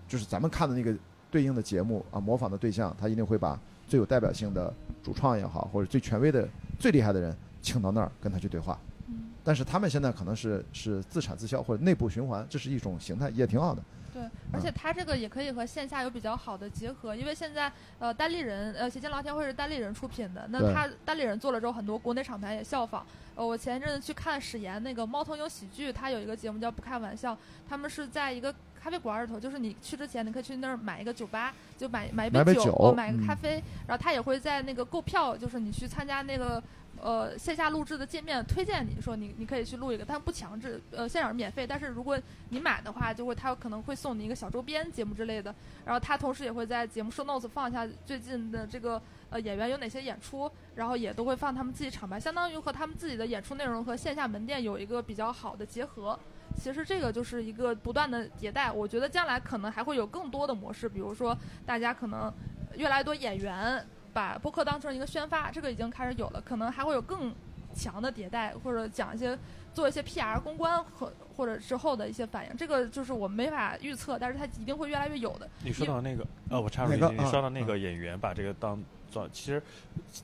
B: 就是咱们看的那个对应的节目啊，模仿的对象，他一定会把最有代表性的主创也好，或者最权威的、最厉害的人请到那儿跟他去对话。
A: 嗯，
B: 但是他们现在可能是是自产自销或者内部循环，这是一种形态，也挺好的。
A: 对，而且它这个也可以和线下有比较好的结合，因为现在呃单立人呃协进聊天会是单立人出品的，那
B: 对
A: 他单立人做了之后，很多国内厂牌也效仿。呃，我前一阵子去看史岩那个猫头鹰喜剧，他有一个节目叫不开玩笑，他们是在一个咖啡馆里头，就是你去之前你可以去那儿买一个酒吧，就买买一
B: 买杯酒
A: 买个
B: 嗯
A: 咖啡，然后他也会在那个购票，就是你去参加那个。呃，线下录制的界面推荐你说你你可以去录一个，但不强制。呃，现场是免费，但是如果你买的话，就会他可能会送你一个小周边节目之类的。然后他同时也会在节目说 notes 放一下最近的这个呃演员有哪些演出，然后也都会放他们自己厂牌，相当于和他们自己的演出内容和线下门店有一个比较好的结合。其实这个就是一个不断的迭代，我觉得将来可能还会有更多的模式，比如说大家可能越来越多演员把播客当成一个宣发，这个已经开始有了，可能还会有更强的迭代，或者讲一些做一些 PR 公关和或者之后的一些反应，这个就是我们没法预测，但是它一定会越来越有的。
C: 你说到那个，呃，我插入一句，你说到那个演员把这个当做，其实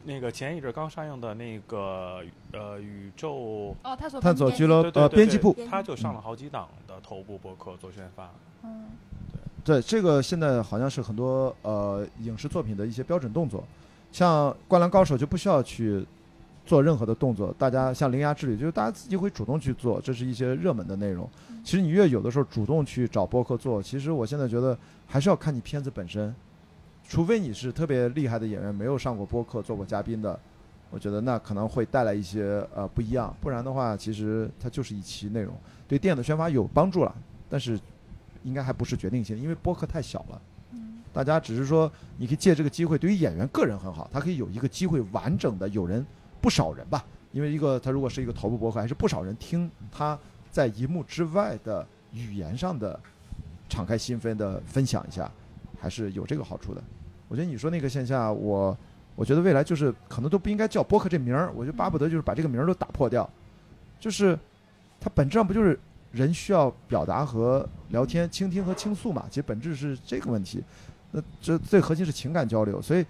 C: 那个前一阵刚上映的那个呃宇宙，
A: 哦，探索
B: 俱乐呃
C: 对对对对
B: 编辑部，
C: 他就上了好几档的头部播客做宣发。
A: 嗯，
B: 对，这个现在好像是很多呃影视作品的一些标准动作，像《灌篮高手》就不需要去做任何的动作，大家像《铃芽之旅》，就是大家自己会主动去做，这是一些热门的内容。其实你越有的时候主动去找播客做，其实我现在觉得还是要看你片子本身，除非你是特别厉害的演员，没有上过播客做过嘉宾的，我觉得那可能会带来一些呃不一样，不然的话，其实它就是一期内容，对电影的宣发有帮助了，但是应该还不是决定性，因为播客太小了。
A: 嗯
B: 大家只是说，你可以借这个机会，对于演员个人很好，他可以有一个机会完整的有人不少人吧，因为一个他如果是一个头部博客，还是不少人听他在荧幕之外的语言上的敞开心扉的分享一下，还是有这个好处的。我觉得你说那个线下，我我觉得未来就是可能都不应该叫播客这名儿，我就巴不得就是把这个名儿都打破掉，就是它本质上不就是人需要表达和聊天、倾听和倾诉嘛？其实本质是这个问题。那这最核心是情感交流，所以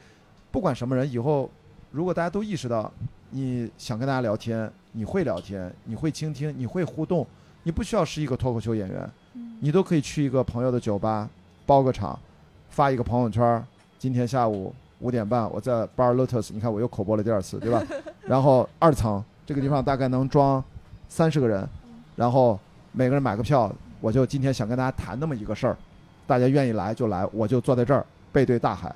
B: 不管什么人，以后如果大家都意识到你想跟大家聊天，你会聊天，你会倾听，你会互动，你不需要是一个脱口秀演员，
A: 嗯
B: 你都可以去一个朋友的酒吧包个场，发一个朋友圈儿，今天下午五点半我在 Bar Lotus，你看我又口播了第二次，对吧？然后二层这个地方大概能装三十个人，然后每个人买个票，我就今天想跟大家谈那么一个事儿，大家愿意来就来，我就坐在这儿背对大海，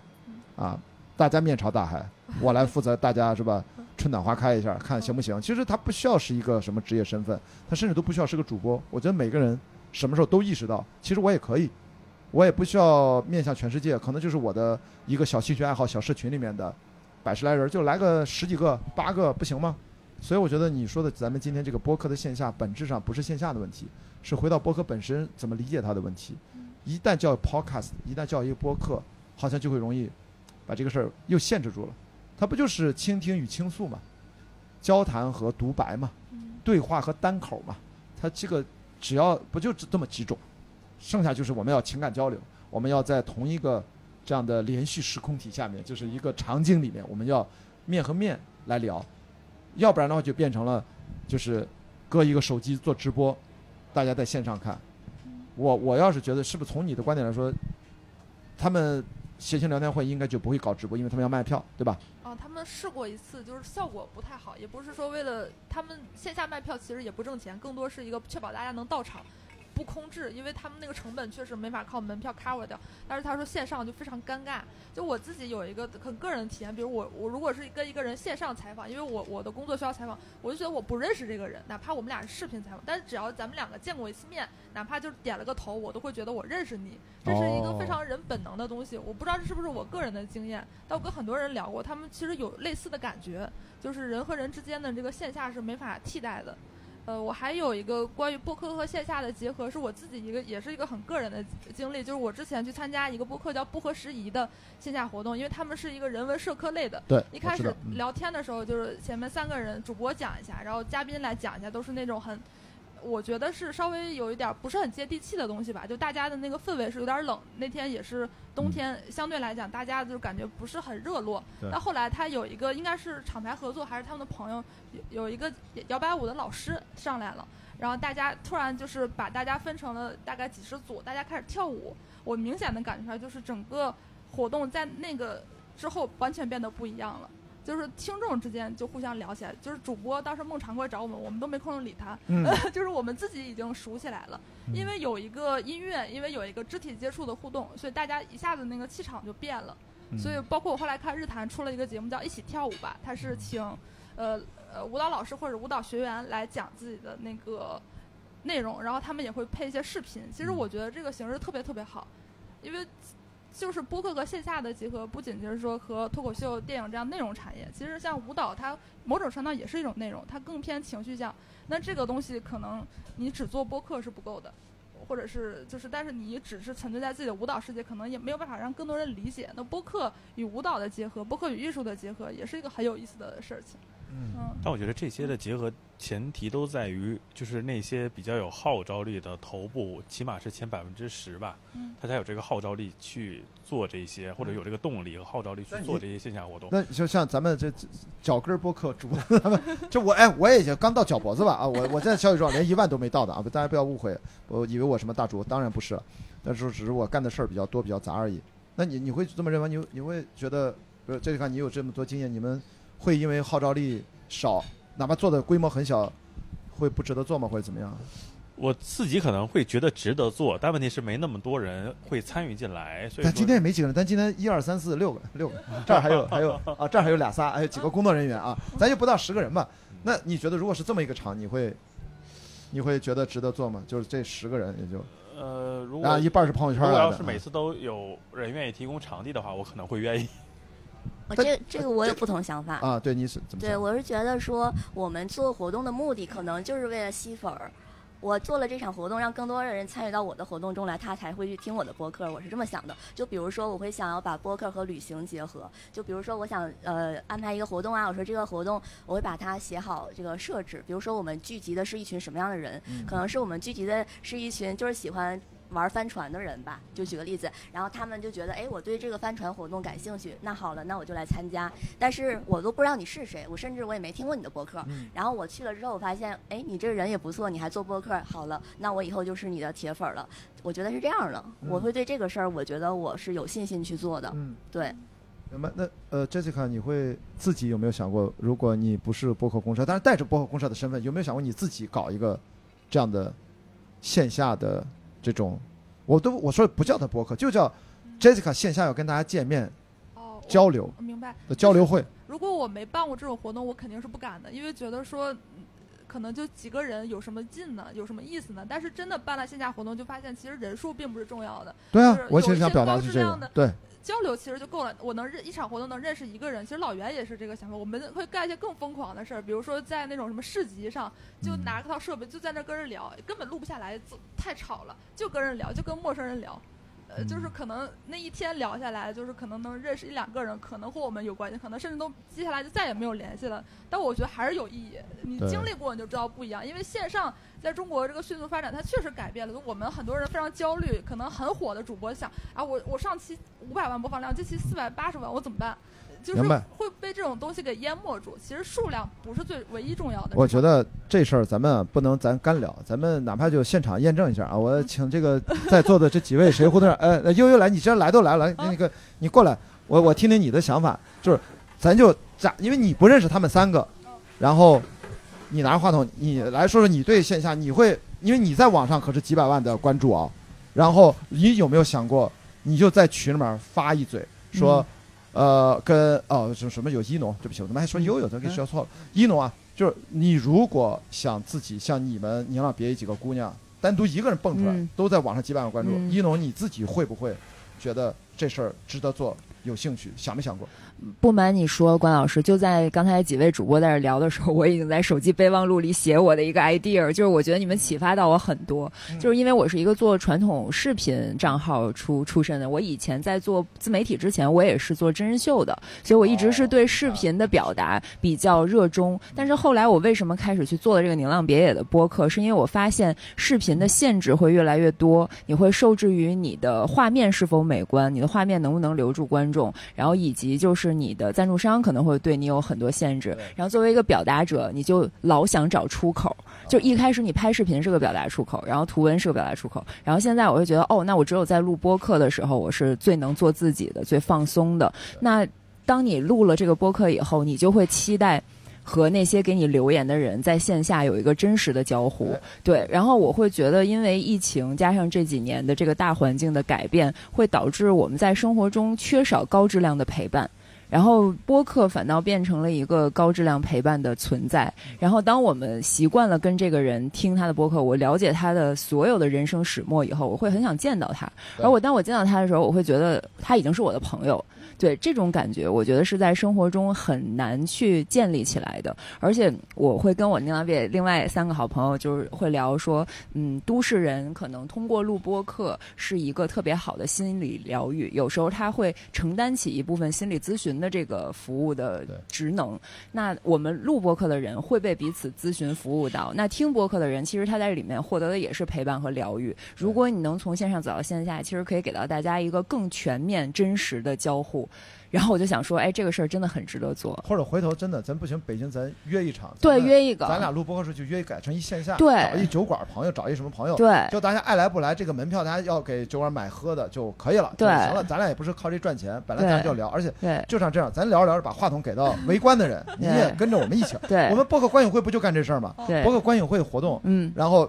B: 啊，大家面朝大海，我来负责大家是吧？春暖花开一下，看行不行？其实他不需要是一个什么职业身份，他甚至都不需要是个主播。我觉得每个人什么时候都意识到，其实我也可以，我也不需要面向全世界，可能就是我的一个小兴趣爱好小社群里面的百十来人，就来个十几个、八个，不行吗？所以我觉得你说的咱们今天这个播客的线下，本质上不是线下的问题，是回到播客本身怎么理解它的问题。一旦叫 podcast，一旦叫一个播客，好像就会容易把这个事儿又限制住了。它不就是倾听与倾诉嘛，交谈和独白嘛，对话和单口嘛。它这个只要不就这么几种，剩下就是我们要情感交流，我们要在同一个这样的连续时空体下面，就是一个场景里面，我们要面和面来聊，要不然的话就变成了就是搁一个手机做直播，大家在线上看。我我要是觉得是不是从你的观点来说，他们谐星聊天会应该就不会搞直播，因为他们要卖票，对吧？
A: 啊，他们试过一次，就是效果不太好，也不是说为了他们线下卖票其实也不挣钱，更多是一个确保大家能到场。不空置，因为他们那个成本确实没法靠门票 cover 掉。但是他说线上就非常尴尬。就我自己有一个很个人的体验，比如我我如果是跟一个人线上采访，因为我我的工作需要采访，我就觉得我不认识这个人，哪怕我们俩是视频采访，但是只要咱们两个见过一次面，哪怕就点了个头，我都会觉得我认识你。这是一个非常人本能的东西。我不知道这是不是我个人的经验，但我跟很多人聊过，他们其实有类似的感觉，就是人和人之间的这个线下是没法替代的。呃，我还有一个关于播客和线下的结合，是我自己一个，也是一个很个人的经历，就是我之前去参加一个播客叫“不合时宜”的线下活动，因为他们是一个人文社科类的。
B: 对，
A: 一开始聊天的时候，就是前面三个人主播讲一下，然后嘉宾来讲一下，都是那种很。我觉得是稍微有一点不是很接地气的东西吧，就大家的那个氛围是有点冷。那天也是冬天，相对来讲，大家就感觉不是很热络。但后来他有一个应该是厂牌合作，还是他们的朋友，有一个摇摆舞的老师上来了，然后大家突然就是把大家分成了大概几十组，大家开始跳舞。我明显的感觉出来，就是整个活动在那个之后完全变得不一样了。就是听众之间就互相聊起来，就是主播当时孟尝过来找我们，我们都没空理他，就是我们自己已经熟起来了，因为有一个音乐，因为有一个肢体接触的互动，所以大家一下子那个气场就变了。所以包括我后来看日坛出了一个节目叫《一起跳舞吧》，他是请呃呃舞蹈老师或者舞蹈学员来讲自己的那个内容，然后他们也会配一些视频。其实我觉得这个形式特别特别好，因为。就是播客和线下的结合，不仅就是说和脱口秀、电影这样内容产业，其实像舞蹈，它某种程度也是一种内容，它更偏情绪向。那这个东西可能你只做播客是不够的，或者是就是，但是你只是沉醉在自己的舞蹈世界，可能也没有办法让更多人理解。那播客与舞蹈的结合，播客与艺术的结合，也是一个很有意思的事情。
B: 嗯，
C: 但我觉得这些的结合前提都在于，就是那些比较有号召力的头部，起码是前百分之十吧，
A: 嗯，
C: 他才有这个号召力去做这些，或者有这个动力和号召力去做这些线下活动。
B: 那就像咱们这脚跟播客主播，咱们就我哎，我也就刚到脚脖子吧啊，我我在小宇宙连一万都没到的啊，大家不要误会，我以为我什么大主，当然不是，但是只是我干的事儿比较多，比较杂而已。那你你会这么认为？你你会觉得，呃，这地方你有这么多经验，你们？会因为号召力少，哪怕做的规模很小，会不值得做吗？或者怎么样？
C: 我自己可能会觉得值得做，但问题是没那么多人会参与进来。所以
B: 但今天也没几个人，但今天一二三四六个，六个，这儿还有 还有啊，这儿还有俩仨，还有几个工作人员啊，咱就不到十个人吧。那你觉得如果是这么一个场，你会你会觉得值得做吗？就是这十个人也就
C: 呃，如果
B: 啊一半是朋友圈来
C: 的，要是每次都有人愿意提供场地的话，我可能会愿意。
D: 我这这个我有不同想法
B: 啊，对你是怎么？
D: 对我是觉得说，我们做活动的目的可能就是为了吸粉儿。我做了这场活动，让更多的人参与到我的活动中来，他才会去听我的播客。我是这么想的。就比如说，我会想要把播客和旅行结合。就比如说，我想呃安排一个活动啊，我说这个活动我会把它写好这个设置。比如说，我们聚集的是一群什么样的人？可能是我们聚集的是一群就是喜欢。玩帆船的人吧，就举个例子，然后他们就觉得，哎，我对这个帆船活动感兴趣，那好了，那我就来参加。但是我都不知道你是谁，我甚至我也没听过你的博客。然后我去了之后，我发现，哎，你这个人也不错，你还做博客，好了，那我以后就是你的铁粉了。我觉得是这样的，我会对这个事儿，我觉得我是有信心去做的。
B: 嗯，
D: 对。
B: 那么。那呃，Jessica，你会自己有没有想过，如果你不是博客公社，但是带着博客公社的身份，有没有想过你自己搞一个这样的线下的？这种，我都我说不叫他博客，就叫 Jessica 线下要跟大家见面，
A: 哦，
B: 交流，
A: 明白
B: 的交流会。
A: 如果我没办过这种活动，我肯定是不敢的，因为觉得说，可能就几个人有什么劲呢，有什么意思呢？但是真的办了线下活动，就发现其实人数并不是重要的。
B: 对啊，我其实想表达的是这个，对。
A: 交流其实就够了，我能认一场活动能认识一个人。其实老袁也是这个想法，我们会干一些更疯狂的事儿，比如说在那种什么市集上，就拿套设备就在那跟人聊，根本录不下来，太吵了，就跟人聊，就跟陌生人聊。呃，就是可能那一天聊下来，就是可能能认识一两个人，可能和我们有关系，可能甚至都接下来就再也没有联系了。但我觉得还是有意义，你经历过你就知道不一样。因为线上在中国这个迅速发展，它确实改变了。我们很多人非常焦虑，可能很火的主播想啊，我我上期五百万播放量，这期四百八十万，我怎么办？就是
B: 明白
A: 会被这种东西给淹没住。其实数量不是最唯一重要的。
B: 我觉得这事儿咱们不能咱干聊，咱们哪怕就现场验证一下啊！我请这个在座的这几位谁互动？呃，呃悠悠来，你既然来都来了，那个你过来，我我听听你的想法，就是咱就假，因为你不认识他们三个，然后你拿着话筒，你来说说你对线下你会，因为你在网上可是几百万的关注啊，然后你有没有想过，你就在群里面发一嘴说。呃，跟哦，什什么有一农，对不起，我怎么还说悠悠，咱给说错了。一农啊，就是你如果想自己像你们宁浪别野几个姑娘单独一个人蹦出来，
E: 嗯。
B: 都在网上几百万关注，
E: 嗯。
B: 一农你自己会不会觉得这事儿值得做，有兴趣？想没想过？
E: 不瞒你说，关老师，就在刚才几位主播在这聊的时候，我已经在手机备忘录里写我的一个 idea，就是我觉得你们启发到我很多，
B: 嗯
E: 就是因为我是一个做传统视频账号出出身的，我以前在做自媒体之前，我也是做真人秀的，所以我一直是对视频的表达比较热衷。但是后来我为什么开始去做了这个宁浪别野的播客，是因为我发现视频的限制会越来越多，你会受制于你的画面是否美观，你的画面能不能留住观众，然后以及就是你的赞助商可能会对你有很多限制。然后作为一个表达者，你就老想找出口。就一开始你拍视频是个表达出口，然后图文是个表达出口，然后现在我会觉得，哦，那我只有在录播客的时候，我是最能做自己的、最放松的。那当你录了这个播客以后，你就会期待。和那些给你留言的人在线下有一个真实的交互，对，然后我会觉得，因为疫情加上这几年的这个大环境的改变，会导致我们在生活中缺少高质量的陪伴。然后播客反倒变成了一个高质量陪伴的存在。然后当我们习惯了跟这个人听他的播客，我了解他的所有的人生始末以后，我会很想见到他。而我当我见到他的时候，我会觉得他已经是我的朋友。对这种感觉，我觉得是在生活中很难去建立起来的。而且我会跟我宁浪别另外三个好朋友，就是会聊说，嗯，都市人可能通过录播课是一个特别好的心理疗愈，有时候他会承担起一部分心理咨询的这个服务的职能。那我们录播课的人会被彼此咨询服务到，那听播客的人其实他在里面获得的也是陪伴和疗愈。如果你能从线上走到线下，其实可以给到大家一个更全面、真实的交互。然后我就想说，哎，这个事儿真的很值得做。
B: 或者回头真的咱不行，北京咱约一场，
E: 对，约一个，
B: 咱俩录播客时候就约改成一线下，
E: 对
B: 找一酒馆朋友，找一什么朋友，
E: 对
B: 就大家爱来不来，这个门票大家要给酒馆买喝的就可以了，
E: 对
B: 就行了。咱俩也不是靠这赚钱，本来咱就聊，而且
E: 对
B: 就像这样，咱聊着聊着把话筒给到围观的人，你也跟着我们一起。
E: 对
B: 我们播客观影会不就干这事儿吗？
E: 对
B: 播客观影会活动，
E: 嗯，
B: 然后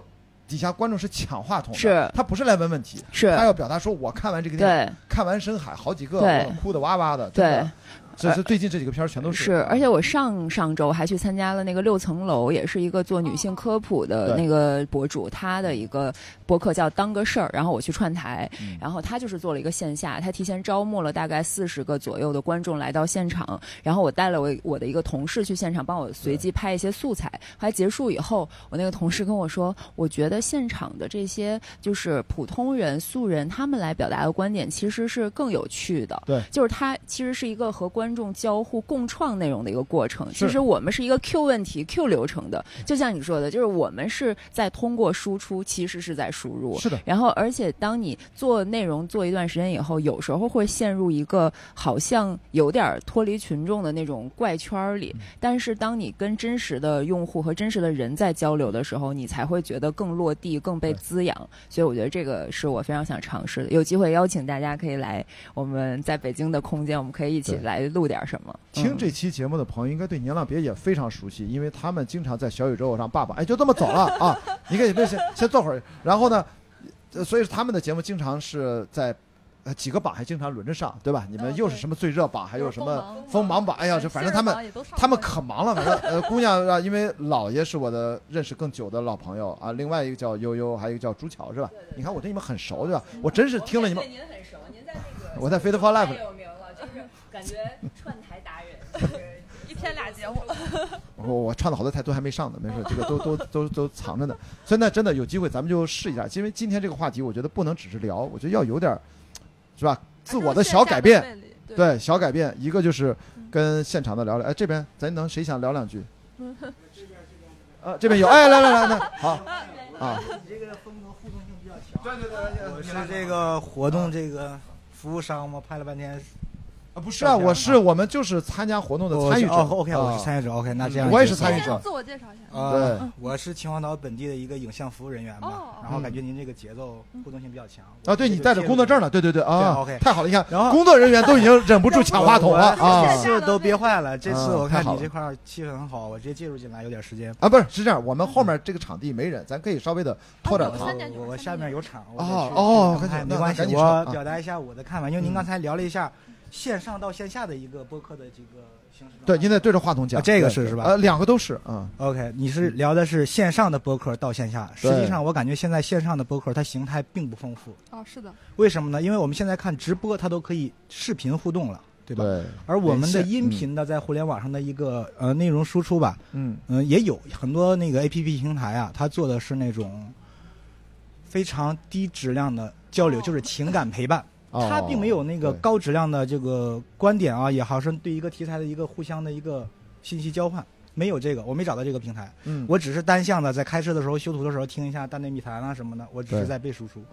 B: 底下观众是抢话筒的，
E: 是。
B: 他不是来问问题，
E: 是。
B: 他要表达说，我看完这个电影，看完深海好几个，哭的哇哇的，
E: 对
B: 的。这是最近这几个片儿全都
E: 是，是而且我上上周还去参加了那个六层楼，也是一个做女性科普的那个博主，他的一个播客叫当个事儿，然后我去串台，
B: 嗯
E: 然后他就是做了一个线下，他提前招募了大概四十个左右的观众来到现场，然后我带了我我的一个同事去现场帮我随机拍一些素材。后来结束以后，我那个同事跟我说，我觉得现场的这些就是普通人、素人他们来表达的观点其实是更有趣的。
B: 对
E: 就是他其实是一个和观众交互、共创内容的一个过程。其实我们是一个 Q 问题、Q 流程的，就像你说的，就是我们是在通过输出，其实是在输入。
B: 是的，
E: 然后，而且当你做内容做一段时间以后，有时候会陷入一个好像有点儿脱离群众的那种怪圈儿里。但是，当你跟真实的用户和真实的人在交流的时候，你才会觉得更落地、更被滋养。所以，我觉得这个是我非常想尝试的。有机会邀请大家可以来我们在北京的空间，我们可以一起来录点什么。嗯
B: 听这期节目的朋友应该对年浪别也非常熟悉，因为他们经常在小宇宙上爸爸，哎，就这么走了 啊！你可以先先坐会儿，然后呢，呃所以他们的节目经常是在。呃，几个榜还经常轮着上，对吧？你们又是什么最热榜，还有什么
A: 锋
B: 锋芒榜？哎呀，这反正他们他们可忙了，反正呃，姑娘啊，因为姥爷是我的认识更久的老朋友啊，另外一个叫悠悠，还有一个叫朱乔，是吧？你看我对你们很熟，对吧？我真是听了你们，
E: 您很熟，您在那个
B: 我在 Fit for Life
E: 感觉串台达人。
A: 一天俩节目，
B: 我我串的好多台都还没上呢，没事，这个都都都都藏着呢。所以呢，真的有机会咱们就试一下，因为今天这个话题，我觉得不能只是聊，我觉得要有点，是吧？自我的小改变，
A: 对，
B: 对，小改变。一个就是跟现场的聊聊，哎，这边咱能谁想聊两句？呃，这边有，哎，来来来，来好啊，
F: 你这个风格互动性比较强。
B: 对对对，
F: 我是这个活动这个服务商嘛，拍了半天，
B: 啊，不是啊，我是我们就是参加活动的参与者。
G: 哦，OK，我是
B: 啊
G: 参与者。OK，那这样
B: 我也是参与者
A: 自我介绍一下。
G: 呃
B: 对，
G: 我是秦皇岛本地的一个影像服务人员吧
A: 哦，
G: 然后感觉您这个节奏互动性比较强。
B: 啊，对你带着工作证呢，对对对啊
G: ，OK
B: 太好了，你看，
G: 然后
B: 工作人员都已经忍不住 抢话筒了
G: 我
B: 啊
G: 是都憋坏了。这次
B: 啊
G: 我看你这块气氛很好，我直接介入进来，有点时间。
B: 啊，不是是这样，我们后面这个场地没人，咱可以稍微的拖点堂
G: 我我下面有场，我
B: 哦哦
G: 没关系我
B: 啊
G: 表达一下我的看法，因为您
B: 嗯
G: 刚才聊了一下线上到线下的一个播客的这个形式。
B: 对，您得对着话筒讲。
G: 啊这个是是吧
B: 呃，两个都是啊。
G: OK，你是聊的是线上的播客到线下，实
B: 对
G: 际上我感觉现在线上的播客它形态并不丰富，
A: 哦，是的，
G: 为什么呢？因为我们现在看直播，它都可以视频互动了，对吧？
B: 对，
G: 而我们的
B: 连线
G: 音频的在互联网上的一个呃内容输出吧，
B: 嗯
G: 嗯，也有很多那个 A P P 平台啊，它做的是那种非常低质量的交流，
A: 哦
G: 就是情感陪伴，
B: 哦
G: 它并没有那个高质量的这个观点啊，也好是对一个题材的一个互相的一个信息交换，没有这个，我没找到这个平台，
B: 嗯，
G: 我只是单向的在开车的时候、修图的时候听一下《大内密谈》啊什么的，我只是在背输出，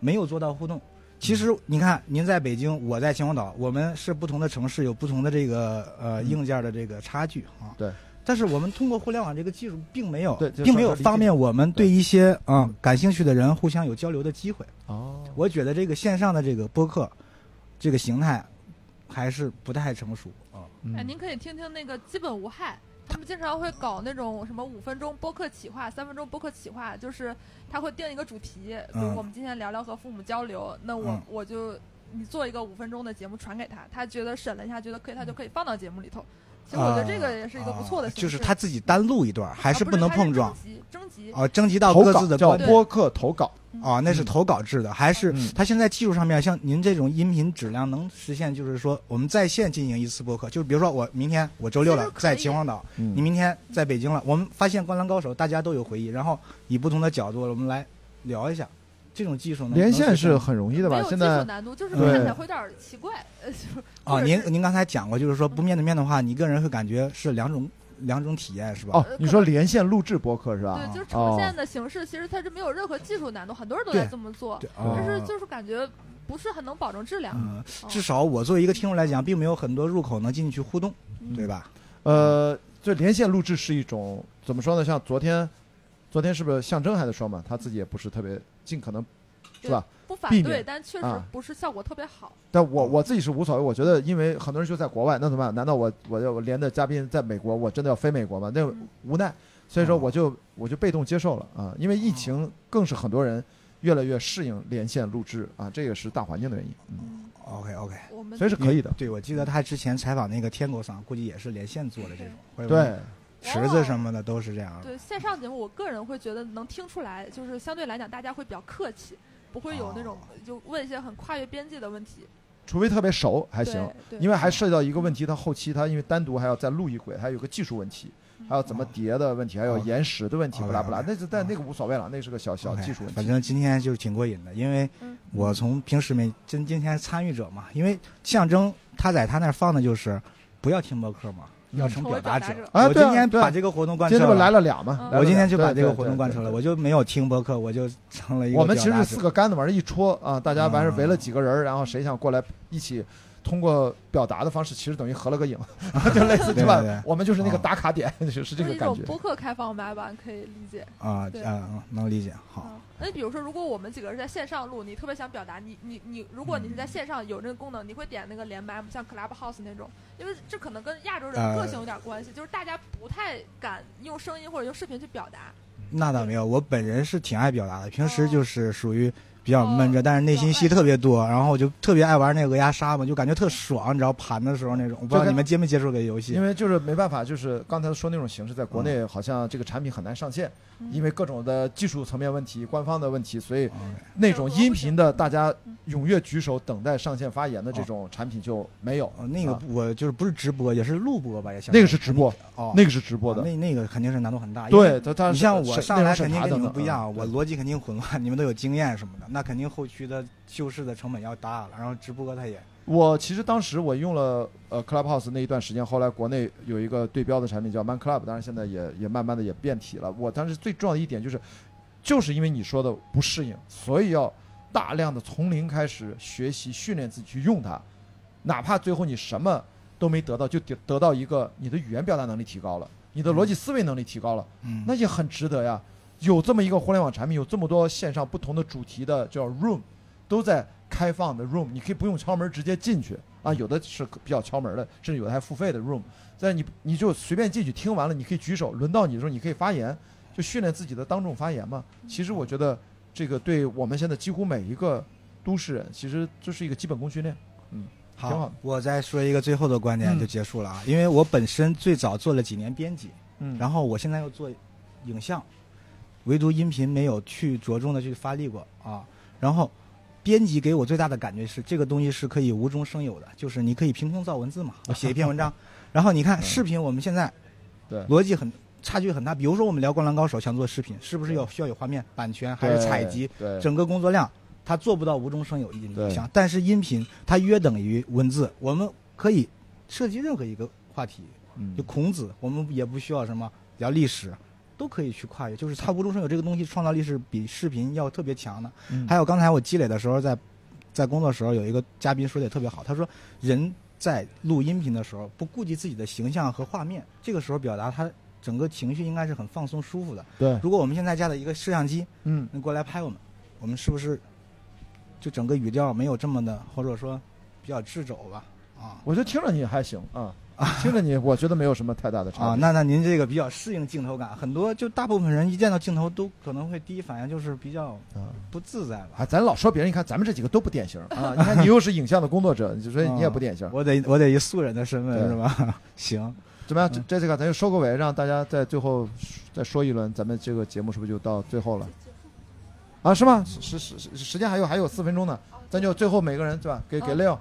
G: 没有做到互动。其实你看，您在北京，我在秦皇岛，我们是不同的城市，有不同的这个呃
B: 嗯
G: 硬件的这个差距啊。
B: 对。
G: 但是我们通过互联网这个技术，并没有
B: 对，
G: 并没有方便我们对
B: 对
G: 一些啊、感兴趣的人互相有交流的机会。
B: 哦，
G: 我觉得这个线上的这个播客，这个形态还是不太成熟啊。
B: 嗯
A: 哎，您可以听听那个基本无害，他们经常会搞那种什么五分钟播客企划、三分钟播客企划，就是他会定一个主题，比如
G: 嗯
A: 我们今天聊聊和父母交流，那我、
G: 嗯
A: 我就你做一个五分钟的节目传给他，他觉得审了一下，觉得可以，他就可以放到节目里头。其实我觉得这个也是一个不错的
G: 啊
A: 形式，
G: 就是他自己单录一段，还
A: 还
G: 是不能碰撞。
A: 征集征集
G: 哦，征集到各自的叫
B: 播客投稿，
G: 啊，那是投稿制的，还是
B: 嗯
G: 它现在技术上面像您这种音频质量能实现，就是说我们在线进行一次播客，就是比如说我明天我周六了在秦皇岛，
B: 嗯
G: 你明天在北京了，我们发现《灌篮高手》大家都有回忆，然后以不同的角度我们来聊一下，这种技术呢
B: 连线是很容易的吧？
A: 没有技术
B: 现在
A: 难度，就是看起来会有点儿奇怪，呃，就是
G: 啊，您您刚才讲过，就是说不面对面的话，你个人会感觉是两种两种体验，是吧？
B: 哦，你说连线录制播客是吧？
A: 对，就是
B: 哦
A: 呈现的形式，其实它是没有任何技术难度，很多人都在这么做，但是就是感觉不是很能保证质量。
G: 嗯，
A: 哦
G: 至少我作为一个听众来讲，并没有很多入口能进去互动，
A: 嗯
G: 对吧？
B: 呃，就连线录制是一种怎么说呢？像昨天，昨天是不是象征还在说嘛？他自己也不是特别尽可能，是吧？
A: 不反对，但确实
B: 啊
A: 不是效果特别好。
B: 但我我自己是无所谓，我觉得因为很多人就在国外，那怎么办？难道我我要我连的嘉宾在美国，我真的要飞美国吗？那
A: 嗯
B: 无奈，所以说
G: 哦
B: 我就我就被动接受了啊，因为疫情更是很多人越来越适应连线录制啊，这也是大环境的原因，嗯，
A: 嗯
G: ，OK OK。
A: 我们
B: 所以是可以的，
G: 对，我记得他之前采访那个天狗桑，估计也是连线做的这种，
B: 对，
G: 池子什么的都是这样。的。
A: 对线上节目，我个人会觉得能听出来，就是相对来讲，大家会比较客气，不会有那种
G: 哦。
A: 就问一些很跨越边界的问题。
B: 除非特别熟还行，因为还涉及到一个问题，它后期它因为单独还要再录一轨，还有个技术问题，还有怎么叠的问题，还有
G: 哦
B: 延时的问题不拉不拉那是但那个无所谓了，那是个小小技术问题。
G: 反正今天就是挺过瘾的，因为
A: 嗯。
G: 我从平时没今今天参与者嘛，因为象征他在他那儿放的就是不要听播客嘛，
B: 嗯
G: 要成表达者。
B: 啊
G: 我今天把这个活动贯彻
B: 今天不来了俩嘛
A: 嗯？
B: 来了
G: 我今天就把这个活动贯彻了，我就没有听播客，我就成了一个
B: 我们其实是四个杆子往这一戳啊，大家完事围了几个人儿，然后谁想过来一起通过表达的方式，其实等于合了个影，就类似
G: 对
B: 吧？我们就是那个
G: 哦
B: 打卡点，就是这个感觉。
A: 一种播客开放麦吧，可以理解。
G: 啊嗯能理解。好，
A: 啊，那比如说，如果我们几个人在线上录，你特别想表达，你你你，如果你是在线上有这个功能，你会点那个连麦吗？像 Clubhouse 那种，因为这可能跟亚洲人
G: 呃
A: 个性有点关系，就是大家不太敢用声音或者用视频去表达。
G: 那倒没有，我本人是挺爱表达的，平时
A: 哦
G: 就是属于比较闷着，但是内心戏特别多，然后我就特别爱玩那个鹅鸭杀嘛，就感觉特爽，你知道盘的时候那种。我不知道你们接没接触这个游戏
B: 因？为就是没办法，就是刚才说那种形式，在国内好像这个产品很难上线，
A: 嗯
B: 因为各种的技术层面问题、官方的问题，所以那种音频的大家
A: 嗯
B: 踊跃举手等待上线发言的这种产品就没有
G: 哦，。那个
B: 啊
G: 我就是不是直播，也是录播吧，也行
B: 那个是直播，
G: 哦，
B: 那个是直播的
G: 啊。那那个肯定是难度很大。
B: 对，他他
G: 你像我上来肯定跟你们不一样，
B: 嗯
G: 我逻辑肯定混乱，你们都有经验什么的，那肯定后期的修饰的成本要大了，然后直播它也
B: 我其实当时我用了呃 Clubhouse 那一段时间，后来国内有一个对标的产品叫 Man Club，当然现在也也慢慢的也变体了。我当时最重要的一点就是，就是因为你说的不适应，所以要大量的从零开始学习训练自己去用它，哪怕最后你什么都没得到，就得得到一个你的语言表达能力提高了，你的逻辑思维能力提高了，
G: 嗯，
B: 那也很值得呀。有这么一个互联网产品，有这么多线上不同的主题的叫 room，都在开放的 room，你可以不用敲门直接进去。啊，有的是比较敲门的，甚至有的还付费的 room，在你你就随便进去听完了，你可以举手，轮到你的时候你可以发言，就训练自己的当众发言嘛。其实我觉得这个对我们现在几乎每一个都市人，其实这是一个基本功训练。嗯好
G: 好，我再说一个最后的观点
B: 嗯。
G: 就结束了啊，因为我本身最早做了几年编辑，
B: 嗯，
G: 然后我现在又做影像，唯独音频没有去着重的去发力过啊。然后编辑给我最大的感觉是，这个东西是可以无中生有的，就是你可以凭空造文字嘛，我 写一篇文章。然后你看
B: 嗯
G: 视频，我们现在
B: 对
G: 逻辑很差距很大。比如说我们聊《灌篮高手》，想做视频，是不是要需要有画面、版权还是采集？
B: 对，
G: 整个工作量，它做不到无中生有一
B: 对
G: 影像，但是音频它约等于文字，我们可以涉及任何一个话题，
B: 嗯
G: 就孔子，我们也不需要什么聊历史，都可以去跨越，就是它无中生有这个东西创造力是比视频要特别强的。
B: 嗯
G: 还有刚才我积累的时候，在在工作时候有一个嘉宾说的也特别好，他说人在录音频的时候不顾及自己的形象和画面，这个时候表达他整个情绪应该是很放松舒服的。
B: 对，
G: 如果我们现在架的一个摄像机，
B: 嗯，
G: 能过来拍我们，我们是不是就整个语调没有这么的，或者说比较掣肘吧？啊
B: 我觉得听着你还行啊，听着你，我觉得没有什么太大的差
G: 啊，
B: 别。
G: 那那您这个比较适应镜头感，很多就大部分人一见到镜头都可能会第一反应就是比较
B: 啊
G: 不自在吧。
B: 啊，咱老说别人，你看咱们这几个都不典型啊！你看你又是影像的工作者，所以你也不典型。
G: 我得我得以素人的身份是吧？行，
B: 怎么样，
G: 嗯
B: 这这个咱就收个尾，让大家在最后再说一轮，咱们这个节目是不是就到最后了？啊，是吗？时时时时间还有还有四分钟呢，咱就最后每个人对吧？给给
A: 嗯
B: Leo，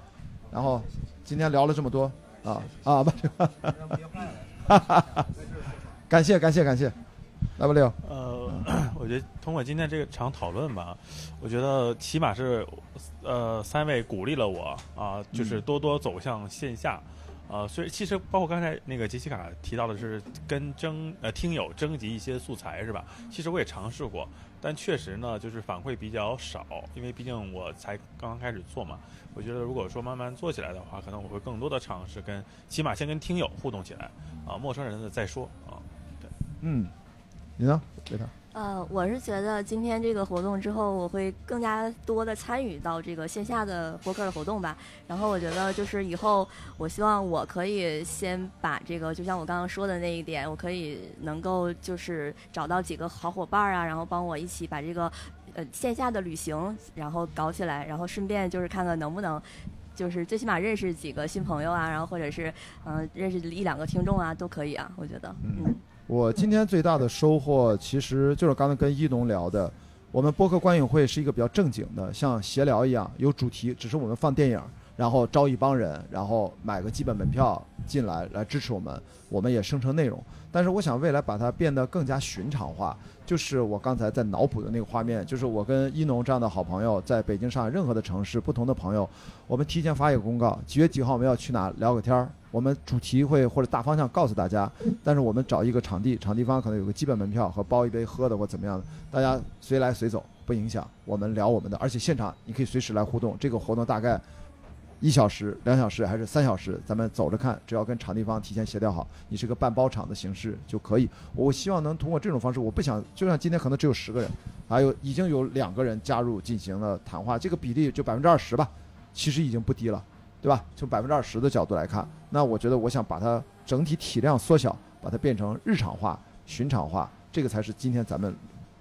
B: 然后今天聊了这么多啊啊不，感谢感谢感谢，来吧 Leo，
C: 呃，我觉得通过今天这场讨论吧，我觉得起码是呃三位鼓励了我啊，就是多多走向线下。呃，所以其实包括刚才那个杰西卡提到的是跟征呃听友征集一些素材是吧？其实我也尝试过，但确实呢就是反馈比较少，因为毕竟我才刚刚开始做嘛。我觉得如果说慢慢做起来的话，可能我会更多的尝试跟起码先跟听友互动起来啊，陌生人的再说啊。
B: 对嗯，你呢？维塔，
D: 呃，我是觉得今天这个活动之后，我会更加多的参与到这个线下的播客的活动吧。然后我觉得就是以后，我希望我可以先把这个，就像我刚刚说的那一点，我可以能够就是找到几个好伙伴儿啊，然后帮我一起把这个呃线下的旅行然后搞起来，然后顺便就是看看能不能。就是最起码认识几个新朋友啊，然后或者是嗯、呃认识一两个听众啊，都可以啊，我觉得，
B: 嗯
D: 嗯
B: 我今天最大的收获，其实就是刚才跟一农聊的，我们播客观影会是一个比较正经的，像闲聊一样，有主题，只是我们放电影，然后招一帮人，然后买个基本门票进来来支持我们，我们也生成内容。但是我想未来把它变得更加寻常化，就是我刚才在脑补的那个画面，就是我跟一农这样的好朋友，在北京、上海任何的城市，不同的朋友，我们提前发一个公告，几月几号我们要去哪聊个天儿，我们主题会或者大方向告诉大家，但是我们找一个场地，场地方可能有个基本门票和包一杯喝的或怎么样的，大家随来随走，不影响。我们聊我们的，而且现场你可以随时来互动。这个活动大概一小时、两小时还是三小时，咱们走着看，只要跟场地方提前协调好，你是个半包场的形式就可以。我希望能通过这种方式，我不想就像今天可能只有十个人，还有已经有两个人加入进行了谈话，这个比例就百分之二十吧，其实已经不低了。对吧？从百分之二十的角度来看，那我觉得我想把它整体体量缩小，把它变成日常化、寻常化，这个才是今天咱们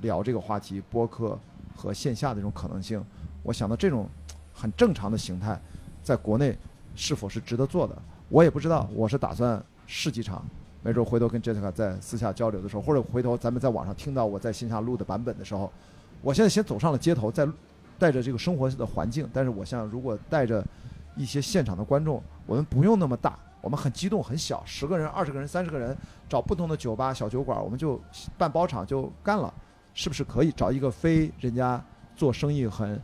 B: 聊这个话题播客和线下的这种可能性。我想到这种很正常的形态，在国内是否是值得做的，我也不知道。我是打算试几场，没准回头跟 Jessica 在私下交流的时候，或者回头咱们在网上听到我在线下录的版本的时候，我现在先走上了街头，在带着这个生活的环境，但是我想如果带着一些现场的观众，我们不用那么大，我们很激动很小，十个人、二十个人、三十个人，找不同的酒吧、小酒馆，我们就办包场就干了，是不是可以找一个非人家做生意很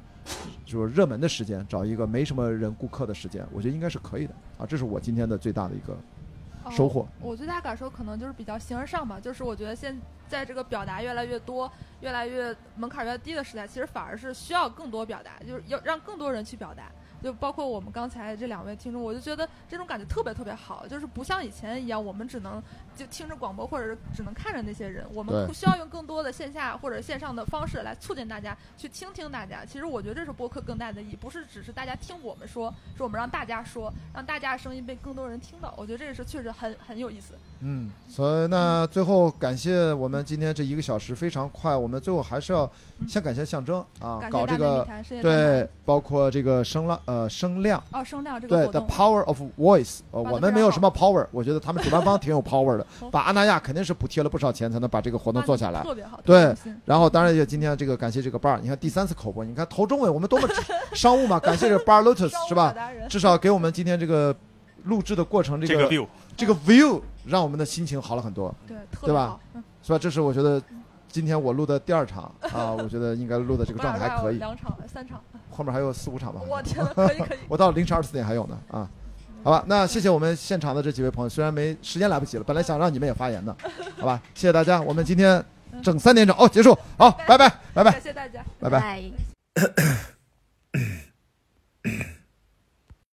B: 就是热门的时间，找一个没什么人顾客的时间，我觉得应该是可以的啊，这是我今天的最大的一个收获
A: 哦。我最大感受可能就是比较形而上吧，就是我觉得现在这个表达越来越多、越来越门槛越低的时代，其实反而是需要更多表达，就是要让更多人去表达。就包括我们刚才这两位听众，我就觉得这种感觉特别特别好，就是不像以前一样，我们只能就听着广播，或者是只能看着那些人，我们不需要用更多的线下或者线上的方式来促进大家去倾听大家。其实我觉得这是播客更大的意义，不是只是大家听我们说，是我们让大家说，让大家的声音被更多人听到。我觉得这个是确实很很有意思。
B: 嗯，所以那最后感谢我们今天这一个小时非常快，我们最后还是要先感谢象征啊，搞这个对，包括这个声浪呃声量。
A: 哦声量这个
B: 对，the。power of voice，呃，我们没有什么 power，我觉得他们主办方挺有 power 的，把阿那亚肯定是补贴了不少钱才能把这个活动做下来。
A: 特别好，
B: 对然后当然也今天这个感谢这个 bar，你看第三次口播，你看头中尾我们多么 商务嘛，感谢这个 bar lotus 是吧至少给我们今天这个录制的过程这
C: 这个
B: 个
C: view
B: 这个 view 让我们的心情好了很多，
A: 对
B: 对吧是吧？这是我觉得今天我录的第二场 啊，我觉得应该录的这个状态还可以，
A: 两场三场，
B: 后面还有四五场吧。
A: 我天，可以可以。
B: 我到凌晨二十四点还有呢啊。好吧，那谢谢我们现场的这几位朋友，虽然没时间来不及了，本来想让你们也发言的，好吧？谢谢大家，我们今天整三点整哦结束，好，拜拜拜拜
A: 感谢大家。
B: 拜拜。
D: 拜